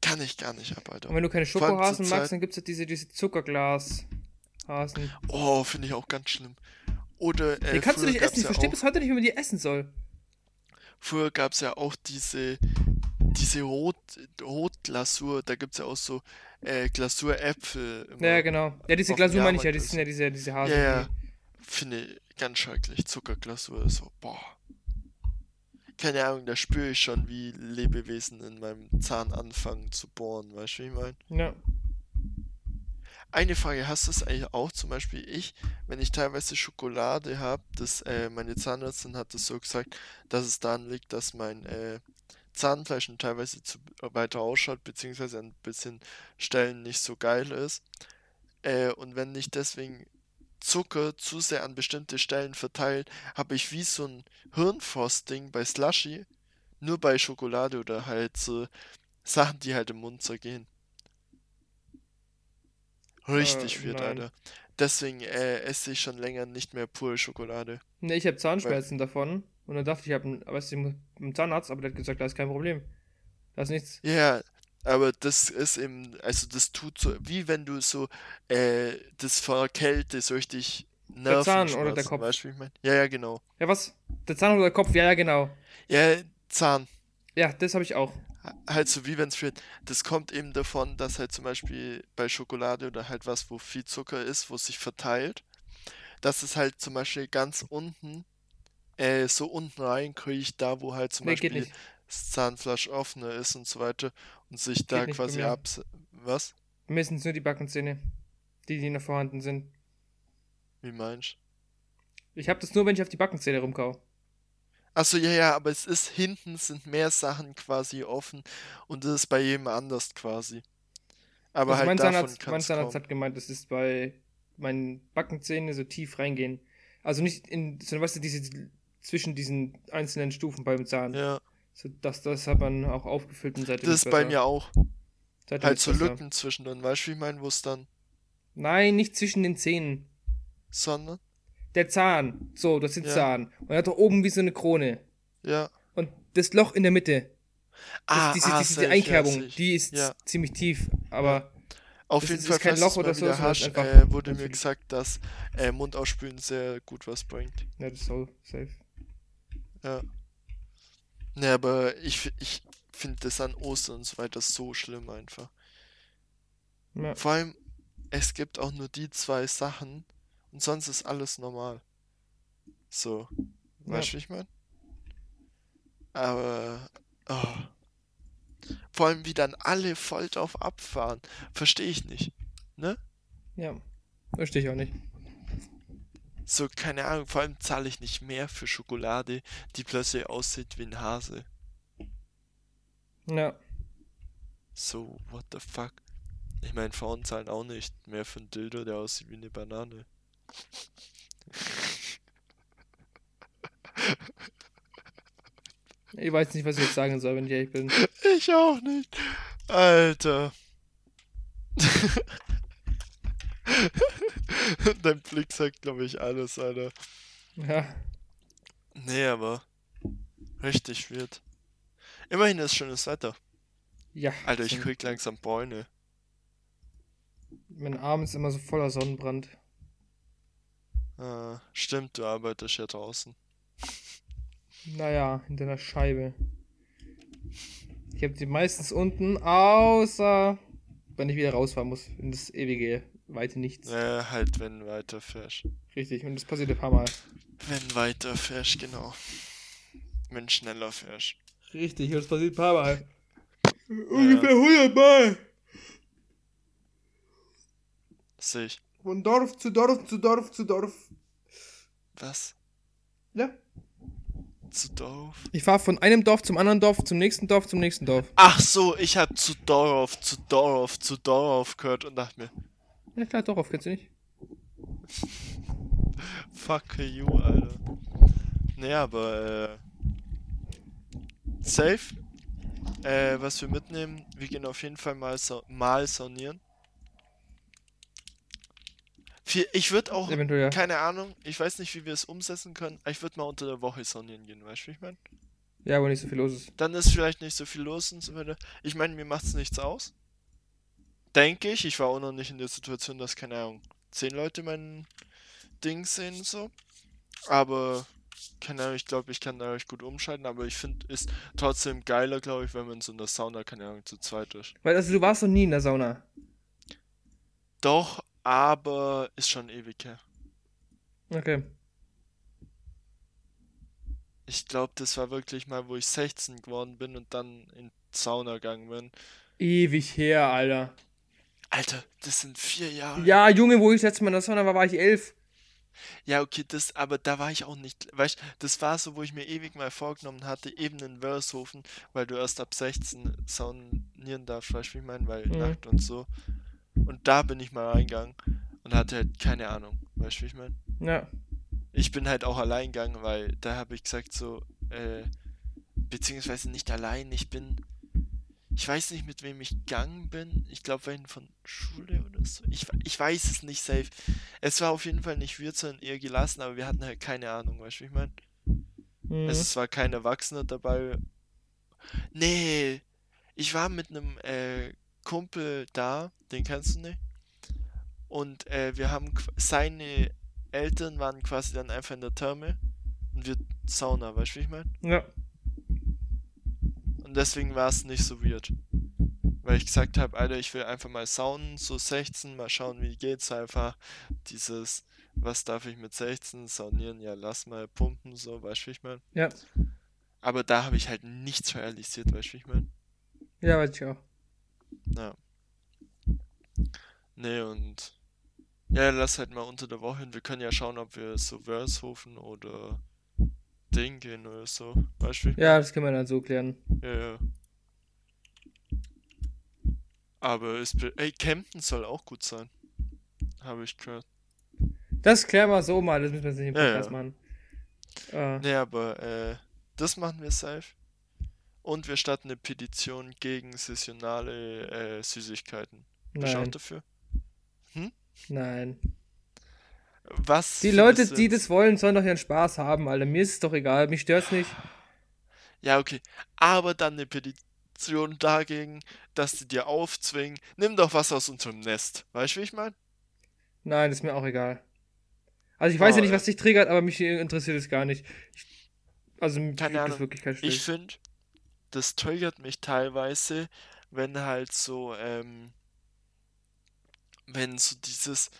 Kann ich gar nicht ab, Alter. Und wenn du keine Schokohasen Zeit- magst, dann gibt's ja diese, diese Zuckerglas-Hasen. Oh, finde ich auch ganz schlimm. Oder, äh, Die kannst du nicht essen. Ich verstehe bis heute nicht, wie man die essen soll. Früher gab es ja auch diese, diese Rot, Rotglasur, da gibt es ja auch so äh, Glasuräpfel. Ja, genau. Ja, diese Glasur meine ich ja. Das sind ja diese, diese Hasen. Ja, ja. Finde ich ganz schrecklich. Zuckerglasur ist so, boah. Keine Ahnung, da spüre ich schon, wie Lebewesen in meinem Zahn anfangen zu bohren, weißt du, wie ich meine? Ja. Eine Frage, hast du es eigentlich auch, zum Beispiel ich, wenn ich teilweise Schokolade habe, das, äh, meine Zahnärztin hat es so gesagt, dass es daran liegt, dass mein äh, Zahnfleisch teilweise zu weiter ausschaut, beziehungsweise an ein bisschen Stellen nicht so geil ist. Äh, und wenn ich deswegen Zucker zu sehr an bestimmte Stellen verteilt, habe ich wie so ein Hirnfrosting bei Slushy, nur bei Schokolade oder halt so Sachen, die halt im Mund zergehen. Richtig Äh, weird, nein. Alter. Deswegen äh, esse ich schon länger nicht mehr pure Schokolade. Ne, ich habe Zahnschmerzen davon. Und dann dachte ich, ich habe einen, einen Zahnarzt, aber der hat gesagt, da ist kein Problem. Da ist nichts. Ja, aber das ist eben, also das tut so, wie wenn du so, äh, das vor Kälte so richtig Der Zahn oder der Kopf? weißt ich meine? Ja, ja, genau. Ja, was? Der Zahn oder der Kopf? Ja, ja, genau. Ja, Zahn. Ja, das habe ich auch. Halt so wie wenn es wird. Das kommt eben davon, dass halt zum Beispiel bei Schokolade oder halt was, wo viel Zucker ist, wo es sich verteilt, dass es halt zum Beispiel ganz unten, äh, so unten reinkriecht, da wo halt zum Nee, Beispiel das Zahnfleisch offener ist und so weiter und sich Geht da quasi abs... Was? Mir sind nur die Backenzähne. Die, die noch vorhanden sind. Wie meinst Ich habe das nur, wenn ich auf die Backenzähne rumkau. Achso, ja, ja, aber es ist hinten sind mehr Sachen quasi offen und das ist bei jedem anders quasi. Aber also halt mein davon Zahnarzt, kann mein es Zahnarzt hat gemeint, das ist bei meinen Backenzähnen so tief reingehen. Also nicht in, sondern weißt du, diese zwischen diesen einzelnen Stufen beim Zahn. Ja, So, das, das hat man auch aufgefüllt und seitdem das ist bei mir auch. Seitdem Halt so. Lücken zwischendrin, weißt du, wie ich meine, wo es dann, Nein, nicht zwischen den Zähnen. sondern, Der Zahn. So, das ist der Ja. Zahn. Und er hat doch oben wie so eine Krone. ja. Und das Loch in der Mitte. Das, Ah, diese, ah, diese, diese ja, Einkerbung, ich. die ist Ja. ziemlich tief. Aber Auf Das jeden ist Fall, kein falls Loch oder so, einfach äh, wurde mir gesagt, dass äh, Mund ausspülen sehr gut was bringt. Ja, das ist so safe. Ja. Ne, aber ich, ich finde das an Ostern und so weiter so schlimm einfach. Ja. Vor allem, es gibt auch nur die zwei Sachen und sonst ist alles normal. So. Weißt du, wie ich meine? Aber. Oh. Vor allem, wie dann alle voll drauf abfahren. Verstehe ich nicht. Ja. Verstehe ich auch nicht. So, keine Ahnung, vor allem zahle ich nicht mehr für Schokolade, die plötzlich aussieht wie ein Hase. Ja. So, what the fuck? Ich meine, Frauen zahlen auch nicht mehr für einen Dildo, der aussieht wie eine Banane. Ich weiß nicht, was ich jetzt sagen soll, wenn ich ehrlich bin. Ich auch nicht. Alter. [laughs] Dein Blick sagt, glaube ich, alles, Alter. Ja. Nee, aber richtig weird. Immerhin ist schönes Wetter. Ja. Alter, ich krieg langsam Bräune. Mein Arm ist immer so voller Sonnenbrand. Ah, stimmt, du arbeitest ja draußen. Naja, hinter einer Scheibe. Ich habe die meistens unten, außer wenn ich wieder rausfahren muss in das ewige weite Nichts. Äh, halt, wenn weiter fährst. Richtig, und das passiert ein paar Mal. Wenn weiter fährst, genau. Wenn schneller fährst. Richtig, und das passiert ein paar Mal. Ungefähr 100 Mal. Sehe ich. Von Dorf zu Dorf zu Dorf zu Dorf. Was? Ja. Zu Dorf? Ich fahre von einem Dorf zum anderen Dorf, zum nächsten Dorf, zum nächsten Dorf. Ach so, ich hab zu Dorf, zu Dorf, zu Dorf gehört und dachte mir, Ja klar, Dorf, kennst du nicht? [laughs] fuck you, Alter. Nee, aber, äh, safe. Äh, was wir mitnehmen, wir gehen auf jeden Fall mal, sa mal saunieren. Ich würde auch, Eventuell keine Ahnung, ich weiß nicht, wie wir es umsetzen können, aber ich würde mal unter der Woche saunieren gehen, weißt du, wie ich meine? Ja, wo nicht so viel los ist. Dann ist vielleicht nicht so viel los und so weiter. Ich meine, mir macht's nichts aus. Denke ich. Ich war auch noch nicht in der Situation, dass, keine Ahnung, zehn Leute mein Ding sehen und so. Aber, keine Ahnung, ich glaube, ich kann da recht gut umschalten. Aber ich finde, ist trotzdem geiler, glaube ich, wenn man so in der Sauna, keine Ahnung, zu zweit ist. Weil, also du warst noch nie in der Sauna. Doch, aber ist schon ewig her. Okay. Ich glaube, das war wirklich mal, wo ich 16 geworden bin und dann in Sauna gegangen bin. Ewig her, Alter. Alter, das sind vier Jahre. Ja, Junge, wo ich letztes Mal in der Sauna war, war ich elf. Ja, okay, das, aber da war ich auch nicht, weißt, das war so, wo ich mir ewig mal vorgenommen hatte, eben in Wörshofen, weil du erst ab 16 saunieren darfst, weißt du, wie ich meine, weil Mhm. Nacht und so. Und da bin ich mal reingegangen und hatte halt keine Ahnung, weißt du, wie ich meine. Ja. Ich bin halt auch allein gegangen, weil da habe ich gesagt so, äh, beziehungsweise nicht allein, ich bin, ich weiß nicht, mit wem ich gegangen bin. Ich glaube, welchen von Schule oder so. Ich, ich weiß es nicht safe. Es war auf jeden Fall nicht wir, sondern eher gelassen, aber wir hatten halt keine Ahnung, weißt du, wie ich meine? Mhm. Also es war kein Erwachsener dabei. Nee, ich war mit einem äh, Kumpel da, den kennst du nicht. Und äh, wir haben seine Eltern waren quasi dann einfach in der Therme und wir Sauna, weißt du, wie ich meine? Ja. Und deswegen war es nicht so weird. Weil ich gesagt habe, Alter, ich will einfach mal saunen, so 16, mal schauen, wie geht's einfach. Dieses, was darf ich mit 16 saunieren? Ja, lass mal pumpen, so, weißt du, wie ich meine? Ja. Aber da habe ich halt nichts realisiert, weißt du, wie ich meine? Ja, weiß ich auch. Ja. Nee, und. Ja, lass halt mal unter der Woche hin. Wir können ja schauen, ob wir so Wörshofen oder Ding gehen oder so. Ich Ja, das können wir dann so klären. Ja, ja. Aber es. Ey, Campen soll auch gut sein. Habe ich gehört. Das klären wir so mal, das müssen wir jetzt nicht im Ja, Podcast ja. machen. Äh, Nee, aber äh, das machen wir safe. Und wir starten eine Petition gegen saisonale äh, Süßigkeiten. Bist du auch nein, dafür? nein. Was Die Leute, die das wollen, sollen doch ihren Spaß haben, Alter. Mir ist es doch egal, mich stört's nicht. Ja, okay. Aber dann eine Petition dagegen, dass die dir aufzwingen, nimm doch was aus unserem Nest. Weißt du, wie ich meine? Nein, ist mir auch egal. Also ich weiß Oh, ja nicht, ja. was dich triggert, aber mich interessiert es gar nicht. Ich, also mich Keine das Ahnung. wirklich kein Ich finde, das triggert mich teilweise, wenn halt so, ähm, wenn so dieses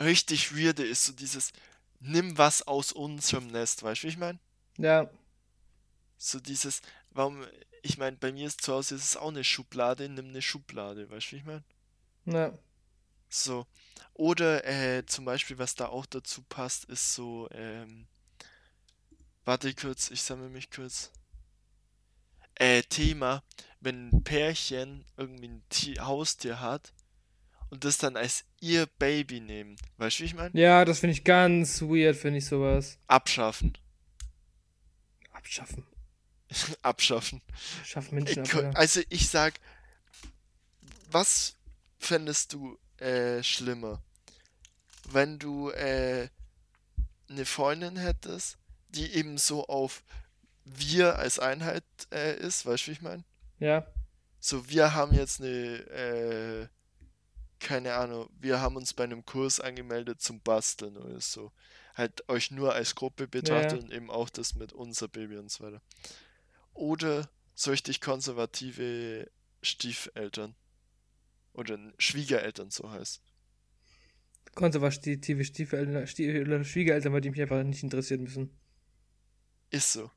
richtig weirde ist, so dieses, nimm was aus unserem Nest, weißt du, wie ich meine? Ja, So dieses, warum, ich meine, bei mir ist zu Hause ist es auch eine Schublade, nimm eine Schublade, weißt du, wie ich meine? ja. So. Oder äh, zum Beispiel, was da auch dazu passt, ist so, ähm, warte kurz, ich sammle mich kurz. Äh, Thema, wenn ein Pärchen irgendwie ein Tier, Haustier hat und das dann als ihr Baby nehmen. Weißt du, wie ich meine? Ja, das finde ich ganz weird, finde ich sowas. Abschaffen. Abschaffen. [laughs] Abschaffen. Schaff Menschen ab, Ich, ko- Alter. also ich sag, was fändest du äh, schlimmer? Wenn du äh, eine Freundin hättest, die eben so auf wir als Einheit äh, ist, weißt du, wie ich meine? Ja, So, wir haben jetzt eine, äh, keine Ahnung, wir haben uns bei einem Kurs angemeldet zum Basteln oder so. Halt euch nur als Gruppe betrachtet ja. und eben auch das mit unser Baby und so weiter. Oder so richtig konservative Stiefeltern. Oder Schwiegereltern, so heißt. Konservative Stiefeleltern, Stie- Schwiegereltern, weil die mich einfach nicht interessieren müssen. Ist so.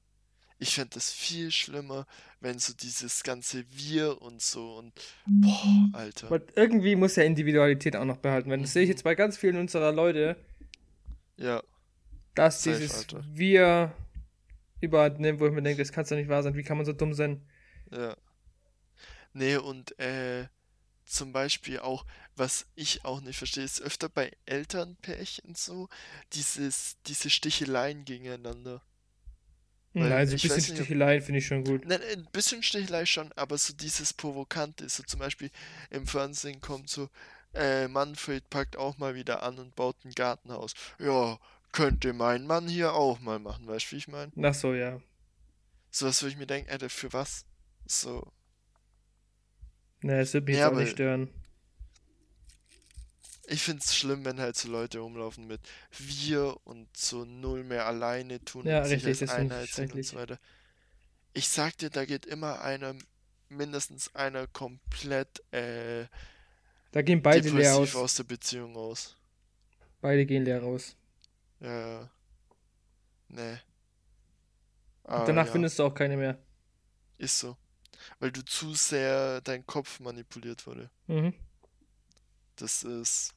Ich fände das viel schlimmer, wenn so dieses ganze Wir und so und boah, Alter. Aber irgendwie muss ja Individualität auch noch behalten werden. Das sehe ich Mhm. jetzt bei ganz vielen unserer Leute, Ja, dass Safe, dieses Alter. Wir überhand nimmt, wo ich mir denke, das kann doch nicht wahr sein. Wie kann man so dumm sein? ja. Nee, und äh, zum Beispiel auch, was ich auch nicht verstehe, ist öfter bei Elternpärchen so, dieses, diese Sticheleien gegeneinander. Weil Nein, so ein bisschen nicht, Sticheleien finde ich schon gut. Nein, ein bisschen Stichelei schon, aber so dieses Provokante, so zum Beispiel im Fernsehen kommt so, äh, Manfred packt auch mal wieder an und baut ein Gartenhaus. Ja, könnte mein Mann hier auch mal machen, weißt du, wie ich meine? Ach so, ja. Sowas würde ich mir denken, Alter, für was? So, Ne, das wird mich Ja, jetzt auch nicht stören. Ich find's schlimm, wenn halt so Leute rumlaufen mit wir und so null mehr alleine tun Ja, und sich richtig, als das find ich Einheit sehen und so weiter. Ich sag dir, da geht immer einer, mindestens einer komplett, äh, Da gehen beide leer aus. aus der Beziehung aus. Beide gehen leer raus. Ja. Nee. Und Aber danach ja, findest du auch keine mehr. ist so. Weil du zu sehr dein Kopf manipuliert wurde. Mhm. Das ist.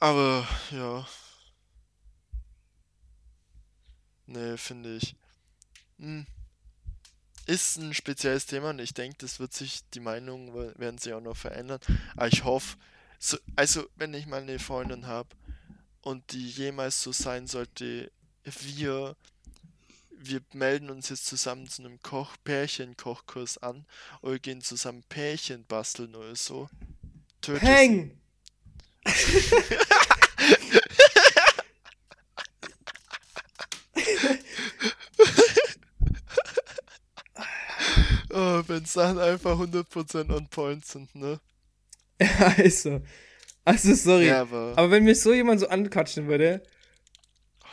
Aber, ja. Nee, finde ich. Hm. Ist ein spezielles Thema und ich denke, das wird sich, die Meinungen we- werden sich auch noch verändern. Aber ich hoffe, so, also wenn ich mal eine Freundin habe und die jemals so sein sollte, wir, wir melden uns jetzt zusammen zu einem Koch, Pärchen-Kochkurs an oder gehen zusammen Pärchen basteln oder so. Töte sie. Peng! [laughs] Oh, wenn Sachen einfach 100% on point sind, ne? Ja, ist so. Also, sorry. Ja, aber. Aber wenn mir so jemand so anquatschen würde,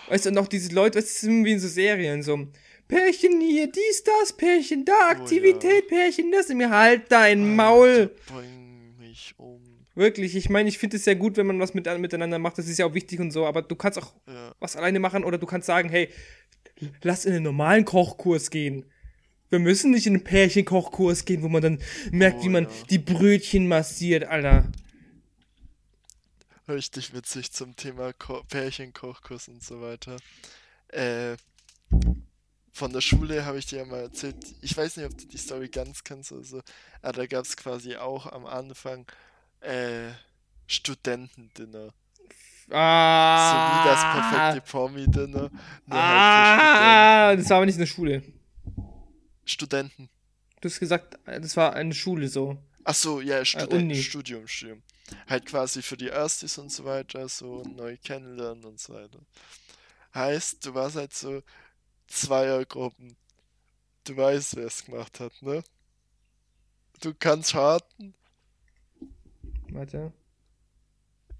weißt du, und auch diese Leute, weißt du, das ist wie in so Serien, so, Pärchen hier, dies, das, Pärchen da, Oh, ja. Aktivität, Pärchen das, mir halt dein Maul. Alter, Bring mich um. Wirklich, ich meine, ich finde es ja gut, wenn man was mit, miteinander macht, das ist ja auch wichtig und so, aber du kannst auch Ja. was alleine machen oder du kannst sagen, hey, lass in einen normalen Kochkurs gehen. Wir müssen nicht in einen Pärchenkochkurs gehen, wo man dann merkt, Oh, wie man ja. die Brötchen massiert, Alter. Richtig witzig zum Thema Ko Pärchenkochkurs und so weiter. Äh, von der Schule habe ich dir ja mal erzählt. Ich weiß nicht, ob du die Story ganz kennst oder so. Aber da gab es quasi auch am Anfang äh, Studentendinner. So wie das Ah, perfekte Promi-Dinner. Halt ah, das war aber nicht in der Schule. Studenten. Du hast gesagt, das war eine Schule so. Ach so, ja, Studen Uni. Studium, Studium. Halt quasi für die Erstis und so weiter, so neu kennenlernen und so weiter. Heißt, du warst halt so Zweiergruppen. du weißt, wer es gemacht hat, ne? Du kannst raten. Warte.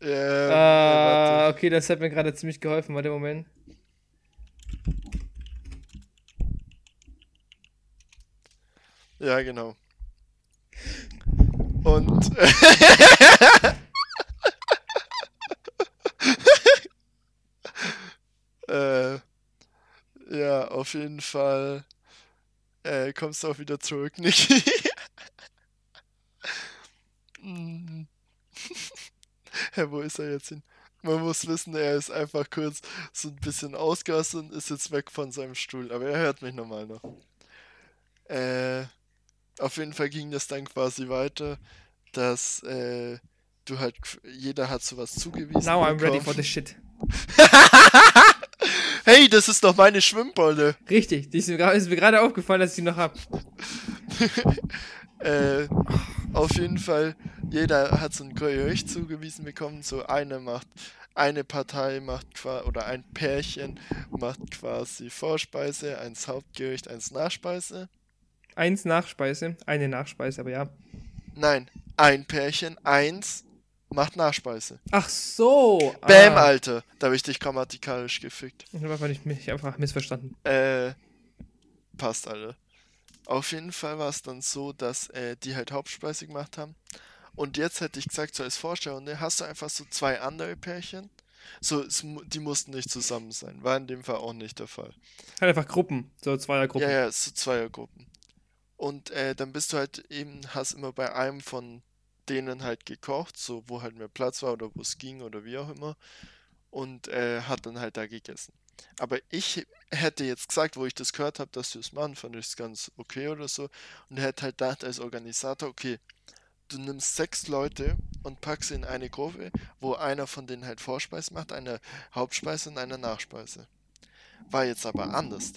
Ähm, Ah, warte. okay, das hat mir gerade ziemlich geholfen. Warte, Moment. Ja, genau. [laughs] Und [laughs] äh, ja, auf jeden Fall äh, kommst du auch wieder zurück, Niki. Mm. Hä, wo ist er jetzt hin? Man muss wissen, er ist einfach kurz so ein bisschen ausgerastet und ist jetzt weg von seinem Stuhl, aber er hört mich normal noch. Äh, auf jeden Fall ging das dann quasi weiter, dass äh, du halt, jeder hat sowas zugewiesen. Now I'm ready bekommen. for the shit. [laughs] Hey, das ist doch meine Schwimmbolle. Richtig, die ist mir ist mir gerade aufgefallen, dass ich die noch hab. [laughs] Äh, auf jeden Fall, jeder hat so ein Gericht zugewiesen bekommen. So eine macht, eine Partei macht quasi, oder ein Pärchen macht quasi Vorspeise, eins Hauptgericht, eins Nachspeise. Eins Nachspeise, eine Nachspeise, aber ja. Nein, ein Pärchen, eins macht Nachspeise. Ach so. Bäm, ah. Alter. Da habe ich dich grammatikalisch gefickt. Ich habe einfach mich einfach missverstanden. Äh, passt alle. Auf jeden Fall war es dann so, dass äh, die halt Hauptspeise gemacht haben. Und jetzt hätte ich gesagt, so als Vorstellrunde hast du einfach so zwei andere Pärchen. So, es, die mussten nicht zusammen sein. War in dem Fall auch nicht der Fall. Halt einfach Gruppen, so Zweiergruppen. Ja, ja, so Zweiergruppen. Und äh, dann bist du halt eben, hast immer bei einem von denen halt gekocht, so wo halt mehr Platz war oder wo es ging oder wie auch immer. Und äh, hat dann halt da gegessen. Aber ich hätte jetzt gesagt, wo ich das gehört habe, dass du es machen, fand ich es ganz okay oder so. Und hätte halt gedacht als Organisator, okay, du nimmst sechs Leute und packst sie in eine Gruppe, wo einer von denen halt Vorspeise macht, eine Hauptspeise und eine Nachspeise. War jetzt aber anders.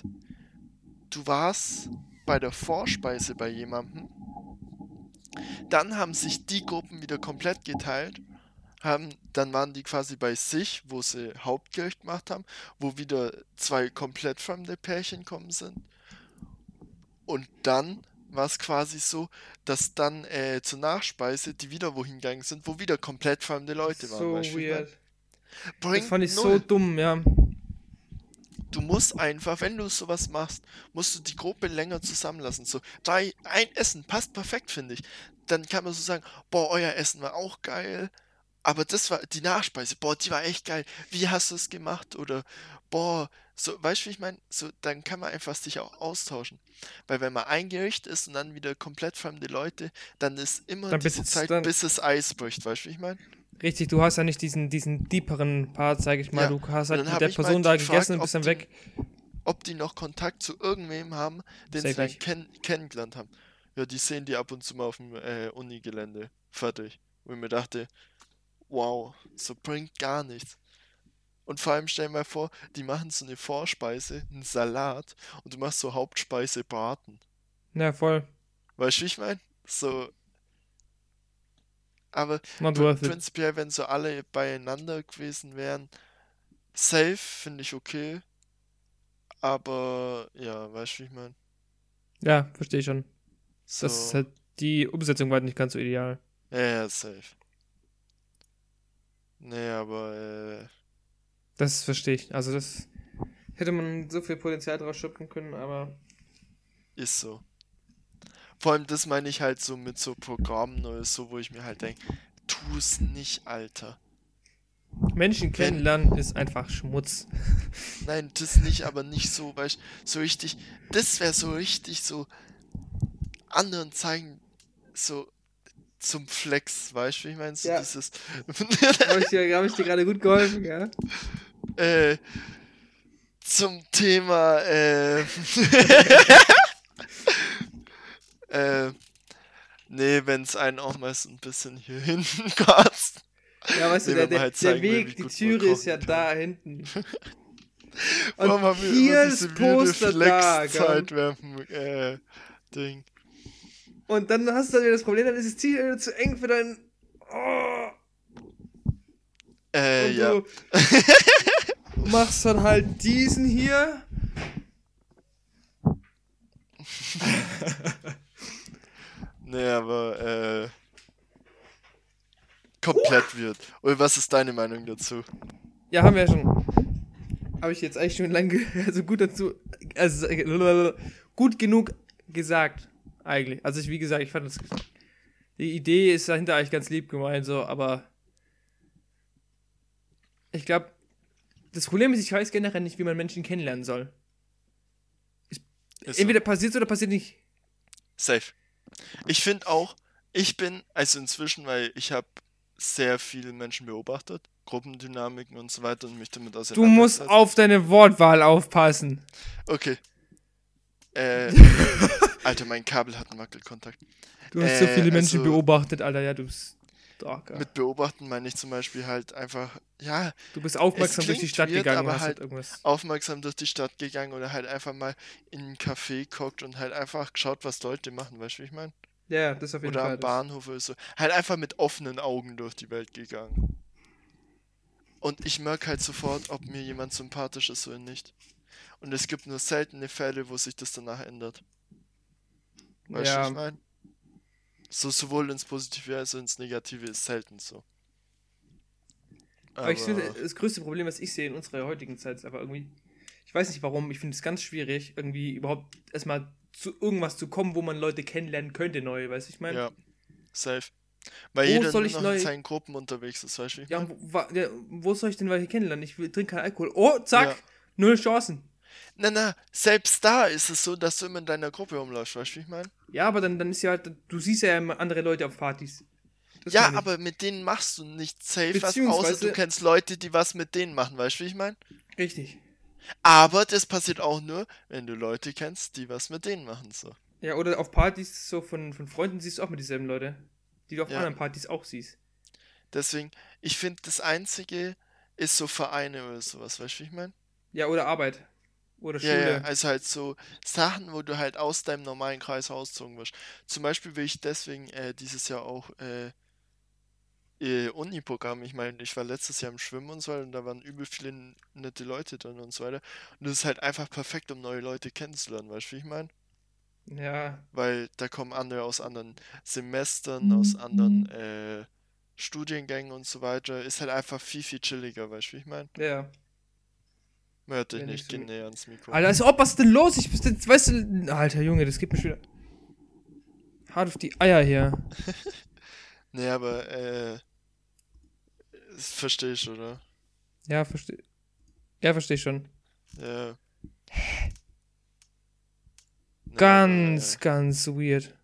Du warst bei der Vorspeise bei jemandem, dann haben sich die Gruppen wieder komplett geteilt, haben, dann waren die quasi bei sich, wo sie Hauptgericht gemacht haben, wo wieder zwei komplett fremde Pärchen kommen sind. Und dann war es quasi so, dass dann äh, zur Nachspeise die wieder wohin gegangen sind, wo wieder komplett fremde Leute waren. so weird. Das Bringt fand ich so null. dumm, ja. Du musst einfach, wenn du sowas machst, musst du die Gruppe länger zusammenlassen. So, drei, ein Essen passt perfekt, finde ich. Dann kann man so sagen, boah, euer Essen war auch geil. Aber das war die Nachspeise, boah, die war echt geil. Wie hast du es gemacht? Oder, boah, so, weißt du, wie ich meine? So, dann kann man einfach sich auch austauschen. Weil wenn man ein Gericht ist und dann wieder komplett fremde Leute, dann ist immer Dann diese Zeit, dann- bis es Eis bricht, weißt du, wie ich meine? Richtig, du hast ja nicht diesen, diesen deeperen Part, sag ich mal. Ja, Du hast halt mit der Person da gefragt, gegessen und bist dann die- weg. ob die noch Kontakt zu irgendwem haben, den sie Safe dann kenn kennengelernt haben. Ja, die sehen die ab und zu mal auf dem äh, Unigelände. Fertig. Und ich mir dachte, wow, so bringt gar nichts. Und vor allem stell dir mal vor, die machen so eine Vorspeise, einen Salat und du machst so Hauptspeise Braten. Ja, voll. Weißt du, wie ich meine? So. Aber it. prinzipiell, wenn so alle beieinander gewesen wären, safe finde ich okay. Aber ja, weißt du, wie ich meine? Ja, verstehe ich schon. So. Das ist halt, die Umsetzung war halt nicht ganz so ideal. Ja, ja, safe. Nee, aber äh, Das verstehe ich. Also das hätte man so viel Potenzial draus schöpfen können, aber ist so. Vor allem das meine ich halt so mit so Programmen oder so, wo ich mir halt denke, tu es nicht, Alter. Menschen kennenlernen ist einfach Schmutz. [laughs] Nein, das nicht, aber nicht so, weißt so richtig, das wäre so richtig so anderen zeigen, so zum Flex, weißt du, wie ich meine? So Ja. dieses, Habe ich dir, hab ich dir gerade gut geholfen, ja? [laughs] äh, zum Thema, äh, [laughs] äh, nee, wenn es einen auch mal so ein bisschen hier hinten [laughs] kotzt. Ja, weißt du, der, der, halt der will, Weg, wie die Türe ist ja kann. da hinten. Warum Und haben wir hier immer ist Poster da, während dem, äh, Ding. Und dann hast du dann wieder das Problem, dann ist das Ziel wieder zu eng für dein. Oh, Äh, und ja. du machst dann halt diesen hier. Nee, aber äh, komplett wird. Oder was ist deine Meinung dazu? Ja, haben wir ja schon. Habe ich jetzt eigentlich schon lange, [laughs] also gut dazu, also äh, gut genug gesagt, eigentlich. Also ich, wie gesagt, ich fand das, die Idee ist dahinter eigentlich ganz lieb gemeint, so, aber ich glaube, das Problem ist, ich weiß generell nicht, wie man Menschen kennenlernen soll. Ist Entweder passiert oder passiert nicht. Safe. Ich finde auch, ich bin, also inzwischen, weil ich habe sehr viele Menschen beobachtet, Gruppendynamiken und so weiter und mich damit Du musst auf deine Wortwahl aufpassen. Okay. Äh, [laughs] Alter, mein Kabel hat einen Wackelkontakt. Du hast so Äh, viele Menschen also- beobachtet, Alter, ja, du bist starker. Mit beobachten meine ich zum Beispiel halt einfach, ja, Du bist aufmerksam durch die Stadt weird, gegangen aber halt halt irgendwas. aufmerksam durch die Stadt gegangen oder halt einfach mal in einen Café guckt und halt einfach geschaut, was Leute machen, weißt du, wie ich meine? Ja, das auf jeden Oder Fall. am Bahnhof oder so. Halt einfach mit offenen Augen durch die Welt gegangen. Und ich merke halt sofort, ob mir jemand sympathisch ist oder nicht. Und es gibt nur seltene Fälle, wo sich das danach ändert. Weißt du, ja, was ich meine? So sowohl ins Positive als auch ins Negative ist selten so. aber ich finde, das größte Problem, was ich sehe in unserer heutigen Zeit, ist aber irgendwie, ich weiß nicht warum, ich finde es ganz schwierig, irgendwie überhaupt erstmal zu irgendwas zu kommen, wo man Leute kennenlernen könnte, neu, weißt du, ich meine? Ja, safe. Weil Wo jeder soll ich noch neu- in seinen Gruppen unterwegs ist, weißt du? Ja, wo, wo soll ich denn welche kennenlernen? Ich trinke keinen Alkohol. Oh, zack, Ja. null Chancen. Na, na, selbst da ist es so, dass du immer in deiner Gruppe rumläufst, weißt du, wie ich meine? Ja, aber dann, dann ist ja halt, du siehst ja immer andere Leute auf Partys. Das Ja, aber mit denen machst du nicht safe was, außer du kennst Leute, die was mit denen machen, weißt du, wie ich meine? Richtig. Aber das passiert auch nur, wenn du Leute kennst, die was mit denen machen, so. Ja, oder auf Partys so von, von Freunden siehst du auch mit dieselben Leute, die du auf Ja. anderen Partys auch siehst. Deswegen, ich finde, das Einzige ist so Vereine oder sowas, weißt du, wie ich meine? Ja, oder Arbeit. Oder Ja, Schule. ja, also halt so Sachen, wo du halt aus deinem normalen Kreis rausgezogen wirst. Zum Beispiel will ich deswegen äh, dieses Jahr auch äh, äh, Uni-Programm. Ich meine, ich war letztes Jahr im Schwimmen und so weiter und da waren übel viele nette Leute drin und so weiter. Und das ist halt einfach perfekt, um neue Leute kennenzulernen, weißt du, wie ich meine? Ja, Weil da kommen andere aus anderen Semestern, aus anderen äh, Studiengängen und so weiter. Ist halt einfach viel, viel chilliger, weißt du, wie ich meine? ja. Hört dich nicht, geh so- näher ans Mikro. Alter, als ob, was ist denn los? Ich bist jetzt, weißt du, Alter Junge, das gibt mir schon wieder hart auf die Eier hier. [laughs] Nee, aber, äh, das verstehe ich, oder? Ja, verstehe. Ja, verstehe schon. Ja. Nee, Ganz, aber, ganz weird.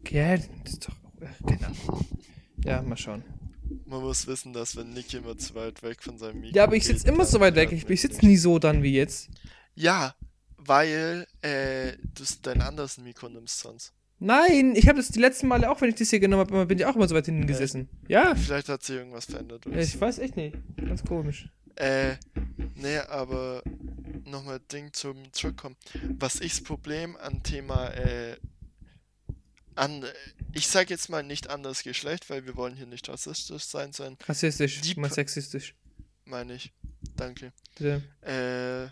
Okay, das ist doch. äh, Keine Ahnung. Ja, mal schauen. Man muss wissen, dass wenn Nick immer zu weit weg von seinem Mikro Ja, aber ich sitze immer so weit weg. Ich, ich sitze nie so dann wie jetzt. Ja, weil, äh, du dein anderes Mikro nimmst sonst. Nein, ich habe das die letzten Male auch, wenn ich das hier genommen habe, bin ich auch immer so weit hinten gesessen. Ja, Vielleicht hat sich irgendwas verändert. oder ja, ich weiß echt nicht. Ganz komisch. Äh, nee, aber nochmal Ding zum Zurückkommen. Was ich das Problem an Thema, äh, an, ich sag jetzt mal nicht anderes Geschlecht, weil wir wollen hier nicht rassistisch sein, sondern, Rassistisch, Die mal sexistisch. meine ich, danke. Bitte. Äh,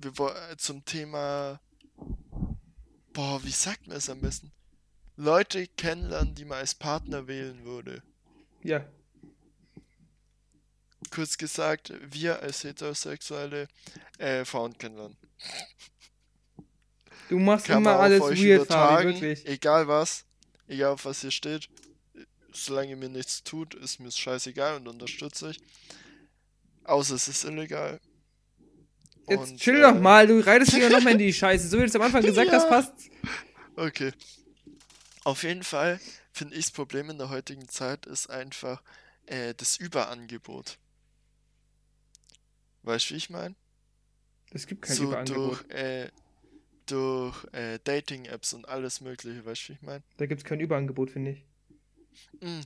wir wollen zum Thema, boah, wie sagt man es am besten? Leute kennenlernen, die man als Partner wählen würde. Ja. Kurz gesagt, wir als Heterosexuelle äh, Frauen kennenlernen. Du machst Kann immer alles weird, übertragen, wirklich. egal was, egal auf was hier steht. Solange mir nichts tut, ist mir scheißegal und unterstütze ich. Außer es ist illegal. Jetzt Und, chill äh, doch mal, du reitest wieder noch mal in die [laughs] Scheiße. So wie du es am Anfang gesagt hast, Ja. passt. Okay. Auf jeden Fall finde ich das Problem in der heutigen Zeit ist einfach äh, das Überangebot. Weißt du, wie ich meine? Es gibt kein So Überangebot. durch, äh, durch äh, Dating-Apps und alles Mögliche, weißt du, wie ich meine? Da gibt es kein Überangebot, finde ich. Mm.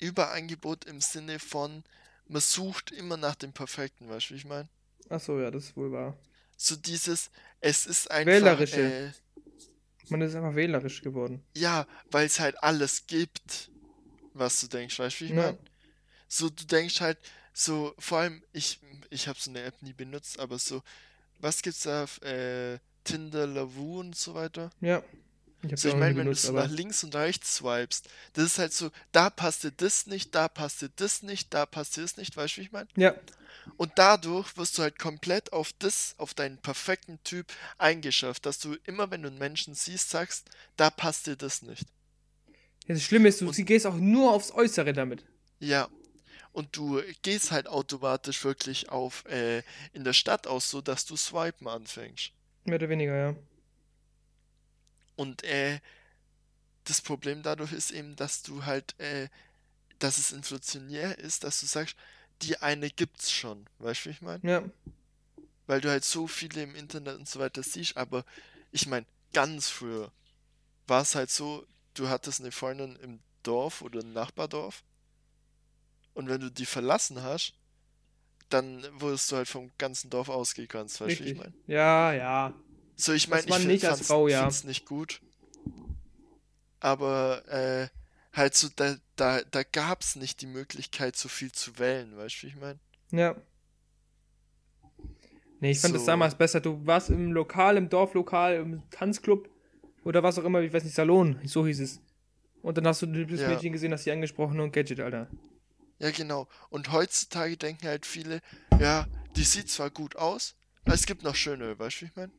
Überangebot im Sinne von, man sucht immer nach dem Perfekten, weißt du, wie ich meine? Achso, ja, das ist wohl wahr. So dieses, es ist einfach, Wählerische. äh, Man ist einfach wählerisch geworden. ja, weil es halt alles gibt, was du denkst, weißt du, wie ich meine? So, du denkst halt, so, vor allem, ich, ich habe so eine App nie benutzt, aber so, was gibt's da, äh, Tinder, Lavu und so weiter. Ja. Ich So, ich meine, wenn du aber nach links und rechts swipest, das ist halt so, da passt dir das nicht, da passt dir das nicht, da passt dir das nicht, weißt du, wie ich meine? ja, Und dadurch wirst du halt komplett auf das, auf deinen perfekten Typ eingeschärft, dass du immer, wenn du einen Menschen siehst, sagst, da passt dir das nicht. Ja, das Schlimme ist, du Und- gehst auch nur aufs Äußere damit. Ja. Und du gehst halt automatisch wirklich auf äh, in der Stadt aus, so dass du swipen anfängst. Mehr oder weniger, ja. Und äh, das Problem dadurch ist eben, dass du halt, äh, dass es inflationär ist, dass du sagst, die eine gibt's schon. Weißt du, wie ich meine? Ja. Weil du halt so viele im Internet und so weiter siehst, aber ich meine, ganz früher war es halt so, du hattest eine Freundin im Dorf oder im Nachbardorf und wenn du die verlassen hast, dann wurdest du halt vom ganzen Dorf ausgegrenzt, weißt du, wie ich meine? Ja, ja. So, ich meine, ich nicht als fand's- Frau, ja. nicht gut. Aber äh, halt so, da, da, da gab's nicht die Möglichkeit, so viel zu wählen, weißt du, wie ich meine? Ja. Nee, ich fand es So. damals besser. Du warst im Lokal, im Dorflokal, im Tanzclub oder was auch immer, ich weiß nicht, Salon, so hieß es. Und dann hast du das Ja. Mädchen gesehen, hast sie angesprochen und Gadget, Alter. Ja, genau. Und heutzutage denken halt viele, ja, die sieht zwar gut aus, aber es gibt noch schönere, weißt du, wie ich meine?